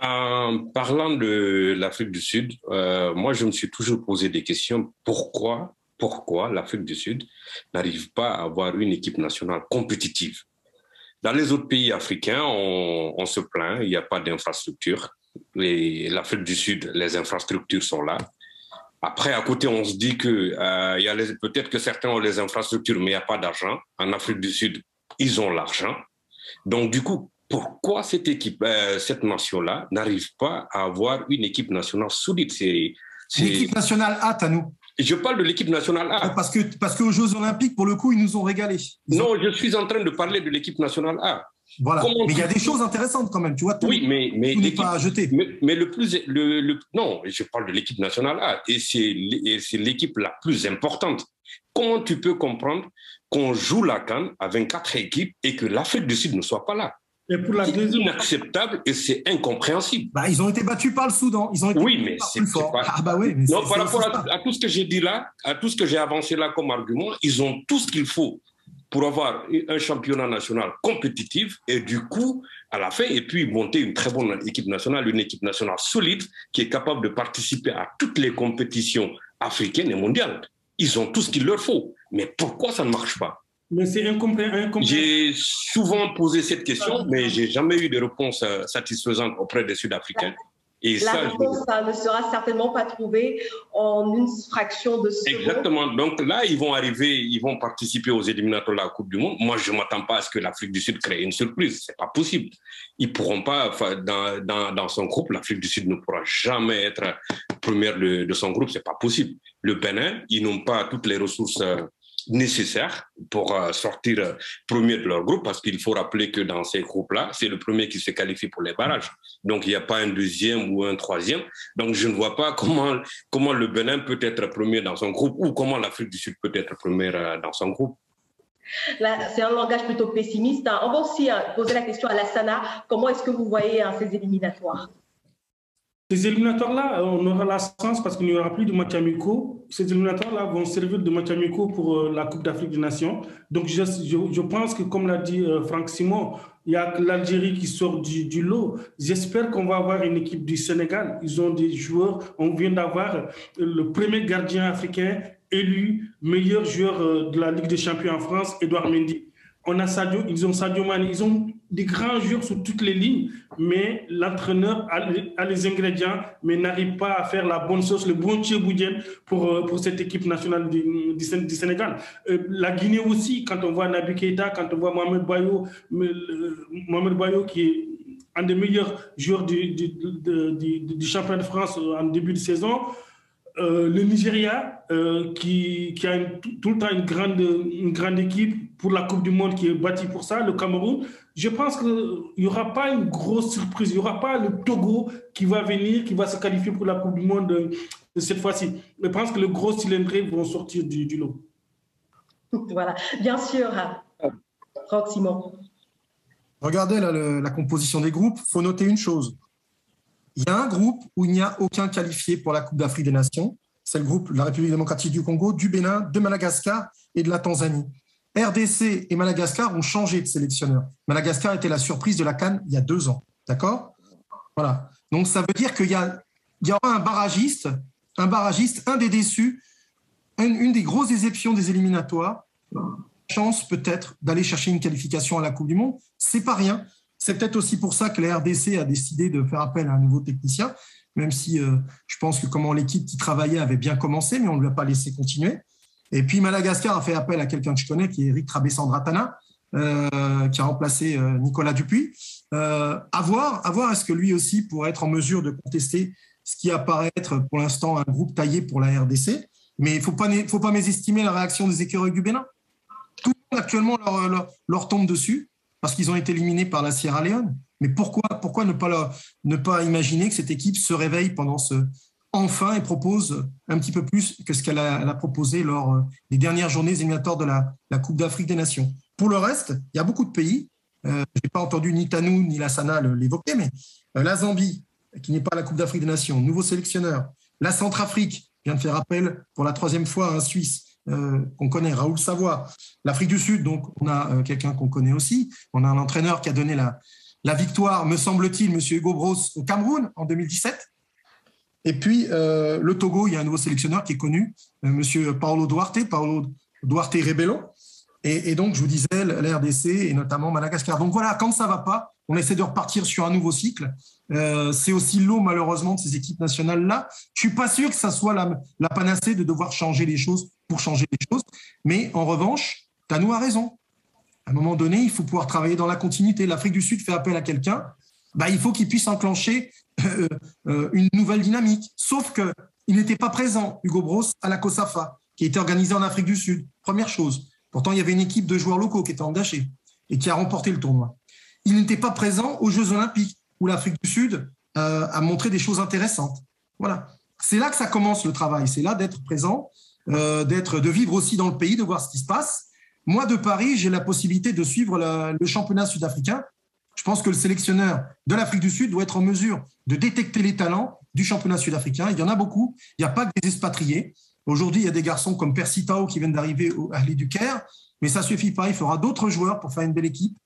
En parlant de l'Afrique du Sud, moi, je me suis toujours posé des questions. Pourquoi, pourquoi l'Afrique du Sud n'arrive pas à avoir une équipe nationale compétitive? Dans les autres pays africains, on, se plaint, il n'y a pas d'infrastructure. L'Afrique du Sud, les infrastructures sont là. Après, à côté, on se dit que euh, peut-être que certains ont les infrastructures, mais il n'y a pas d'argent. En Afrique du Sud, ils ont l'argent. Donc, du coup, pourquoi cette équipe, euh, cette nation-là, n'arrive pas à avoir une équipe nationale solide? L'équipe nationale A, à nous. Je parle de l'équipe nationale A. Parce que parce qu'aux Jeux Olympiques, pour le coup, ils nous ont régalé. non, je suis en train de parler de l'équipe nationale A. Voilà. mais il y a des choses intéressantes quand même, tu vois. oui, mais, mais n'est pas à jeter. Mais, le plus, le, non, je parle de l'équipe nationale A et c'est l'équipe la plus importante. Comment tu peux comprendre qu'on joue la Cannes avec quatre équipes et que l'Afrique du Sud ne soit pas là? C'est inacceptable et c'est incompréhensible. Bah, ils ont été battus par le Soudan. Ils ont été oui, mais c'est pas... Ah bah oui, non, par rapport à, tout ce que j'ai dit là, à tout ce que j'ai avancé là comme argument, ils ont tout ce qu'il faut pour avoir un championnat national compétitif et du coup, à la fin, et puis monter une très bonne équipe nationale, une équipe nationale solide qui est capable de participer à toutes les compétitions africaines et mondiales. Ils ont tout ce qu'il leur faut. Mais pourquoi ça ne marche pas? Mais c'est incompréhensible. J'ai souvent posé cette question, mais j'ai jamais eu de réponse euh, satisfaisante auprès des Sud-Africains la ça, réponse ne sera certainement pas trouvée en une fraction de seconde. Exactement. Donc là, ils vont arriver, ils vont participer aux éliminatoires de la Coupe du Monde. Moi, je ne m'attends pas à ce que l'Afrique du Sud crée une surprise. Ce n'est pas possible. Ils pourront pas, dans, dans, dans son groupe, l'Afrique du Sud ne pourra jamais être première de, de son groupe. Ce n'est pas possible. Le Bénin, ils n'ont pas toutes les ressources euh, nécessaire pour euh, sortir euh, premier de leur groupe, parce qu'il faut rappeler que dans ces groupes-là, c'est le premier qui se qualifie pour les barrages. Donc, il n'y a pas un deuxième ou un troisième. Donc, je ne vois pas comment, comment le Bénin peut être premier dans son groupe ou comment l'Afrique du Sud peut être première euh, dans son groupe. C'est un langage plutôt pessimiste. On va aussi poser la question à la Sana. Comment est-ce que vous voyez hein, ces éliminatoires? Ces éliminatoires-là, on aura la chance parce qu'il n'y aura plus de matchs amicaux. Ces éliminatoires-là vont servir de matchs amicaux pour euh, la Coupe d'Afrique des Nations. Donc, je, pense que, comme l'a dit euh, Franck Simon, il y a l'Algérie qui sort du, lot. J'espère qu'on va avoir une équipe du Sénégal. Ils ont des joueurs. On vient d'avoir le premier gardien africain élu meilleur joueur euh, de la Ligue des Champions en France, Edouard Mendy on a Sadio, ils ont Sadio Mane, ils ont des grands joueurs sur toutes les lignes, mais l'entraîneur a, les ingrédients, mais n'arrive pas à faire la bonne sauce, le bon tchéboudienne pour, euh, pour cette équipe nationale du, du, Sénégal. Euh, la Guinée aussi, quand on voit Nabi Keita, quand on voit Mohamed Bayo, Mohamed Bayo qui est un des meilleurs joueurs du, du championnat de France en début de saison, euh, le Nigeria, euh, qui, qui, a tout le temps une grande, une grande équipe pour la Coupe du Monde qui est bâtie pour ça, le Cameroun, je pense qu'il n'y aura pas une grosse surprise. Il n'y aura pas le Togo qui va venir, qui va se qualifier pour la Coupe du Monde de, cette fois-ci. Je pense que le gros cylindré vont sortir du, du lot. Voilà, bien sûr. Franck Simon. Regardez la composition des groupes. Il faut noter une chose. Il y a un groupe où il n'y a aucun qualifié pour la Coupe d'Afrique des Nations. C'est le groupe de la République démocratique du Congo, du Bénin, de Madagascar et de la Tanzanie. RDC et Madagascar ont changé de sélectionneur. Madagascar était la surprise de la Cannes il y a deux ans. D'accord? Voilà. Donc ça veut dire qu'il y, y aura un barragiste, un barragiste, un des déçus, une, des grosses déceptions des éliminatoires. Chance peut-être d'aller chercher une qualification à la Coupe du Monde. C'est pas rien. C'est peut-être aussi pour ça que la RDC a décidé de faire appel à un nouveau technicien, même si euh, je pense que comment l'équipe qui travaillait avait bien commencé, mais on ne l'a pas laissé continuer. Et puis Madagascar a fait appel à quelqu'un que je connais, qui est Eric Trabessandratana, euh, qui a remplacé euh, Nicolas Dupuis. Euh, à voir, est-ce que lui aussi pourrait être en mesure de contester ce qui apparaît être pour l'instant un groupe taillé pour la RDC. Mais il ne faut pas, mésestimer la réaction des écureuils du Bénin. Tout actuellement leur, leur tombe dessus parce qu'ils ont été éliminés par la Sierra Leone. Mais pourquoi, pourquoi ne, pas ne pas imaginer que cette équipe se réveille pendant ce enfin et propose un petit peu plus que ce qu'elle a, proposé lors euh, des dernières journées éliminatoires de la, Coupe d'Afrique des Nations. Pour le reste, il y a beaucoup de pays. Euh, je n'ai pas entendu ni Tanou ni Lassana l'évoquer, mais euh, la Zambie, qui n'est pas la Coupe d'Afrique des Nations, nouveau sélectionneur. La Centrafrique vient de faire appel pour la troisième fois à un Suisse qu'on connaît, Raoul Savoie. L'Afrique du Sud, donc on a quelqu'un qu'on connaît aussi. On a un entraîneur qui a donné la, la victoire, me semble-t-il, M. Hugo Bros au Cameroun en 2017. Et puis euh, le Togo, il y a un nouveau sélectionneur qui est connu, M. Paolo Duarte, Paolo Duarte Rebello. Et, donc, je vous disais, l'RDC et notamment Madagascar. Donc voilà, quand ça va pas, on essaie de repartir sur un nouveau cycle. c'est aussi l'eau, malheureusement, de ces équipes nationales-là. Je suis pas sûr que ça soit la, la, panacée de devoir changer les choses pour changer les choses. Mais en revanche, Tanou a raison. À un moment donné, il faut pouvoir travailler dans la continuité. L'Afrique du Sud fait appel à quelqu'un, bah, il faut qu'il puisse enclencher euh, euh, une nouvelle dynamique. Sauf qu'il n'était pas présent, Hugo Bros, à la COSAFA, qui était organisée en Afrique du Sud. Première chose. Pourtant, il y avait une équipe de joueurs locaux qui était engagée et qui a remporté le tournoi. Il n'était pas présent aux Jeux Olympiques, où l'Afrique du Sud euh, a montré des choses intéressantes. Voilà. C'est là que ça commence le travail. C'est là d'être présent d'être, de vivre aussi dans le pays, de voir ce qui se passe. Moi, de Paris, j'ai la possibilité de suivre le championnat sud-africain. Je pense que le sélectionneur de l'Afrique du Sud doit être en mesure de détecter les talents du championnat sud-africain. Il y en a beaucoup. Il n'y a pas que des expatriés. Aujourd'hui, il y a des garçons comme Percy Tao qui viennent d'arriver à l'île mais ça suffit pas. Il faudra d'autres joueurs pour faire une belle équipe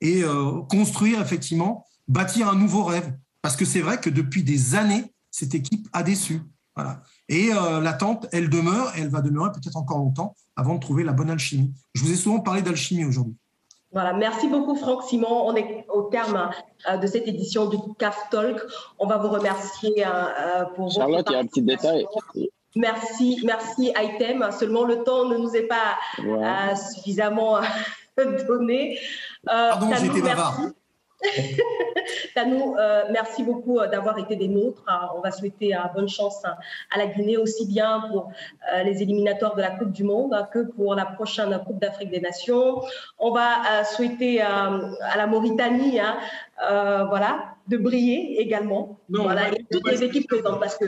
et euh, construire effectivement, bâtir un nouveau rêve. Parce que c'est vrai que depuis des années, cette équipe a déçu. Voilà. Et euh, l'attente, elle demeure, et elle va demeurer peut-être encore longtemps avant de trouver la bonne alchimie. Je vous ai souvent parlé d'alchimie aujourd'hui. Voilà, merci beaucoup Franck Simon. On est au terme euh, de cette édition du CAF Talk. On va vous remercier euh, pour Charlotte, il y a un petit détail. Merci, merci Item. Seulement le temps ne nous est pas suffisamment donné. Pardon, bavard. Tanou, euh, merci beaucoup euh, d'avoir été des nôtres. Euh, on va souhaiter bonne chance à la Guinée, aussi bien pour les éliminatoires de la Coupe du Monde que pour la prochaine Coupe d'Afrique des Nations. On va souhaiter à la Mauritanie hein, voilà, de briller également. voilà, et toutes les équipes présentes parce que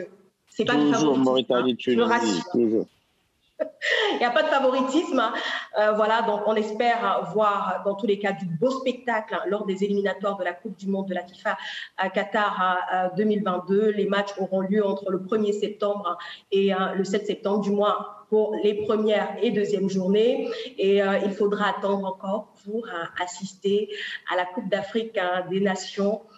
c'est pas toujours Mauritanie, hein, toujours. Il n'y a pas de favoritisme. Hein. Euh, voilà, donc on espère voir dans tous les cas du beau spectacle lors des éliminatoires de la Coupe du Monde de la FIFA à Qatar 2022. Les matchs auront lieu entre le 1er septembre et euh, le 7 septembre, du moins pour les premières et deuxièmes journées. Et euh, il faudra attendre encore pour assister à la Coupe d'Afrique hein, des Nations euh,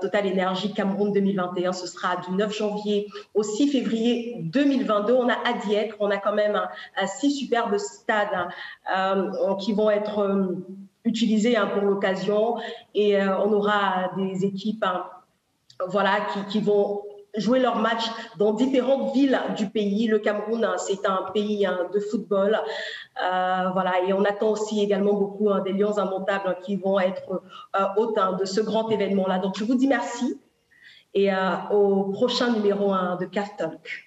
Total Énergie Cameroun 2021. Ce sera du 9 janvier au 6 février 2022. On a à être. On a quand même six superbes stades euh, qui vont être euh, utilisés hein, pour l'occasion. Et on aura des équipes hein, voilà, qui, qui vont jouer leur match dans différentes villes du pays. Le Cameroun, hein, c'est un pays de football. Euh, voilà, et on attend aussi également beaucoup hein, des Lions immontables qui vont être euh, de ce grand événement-là. Donc, je vous dis merci et euh, au prochain numéro 1 de Cast Talk.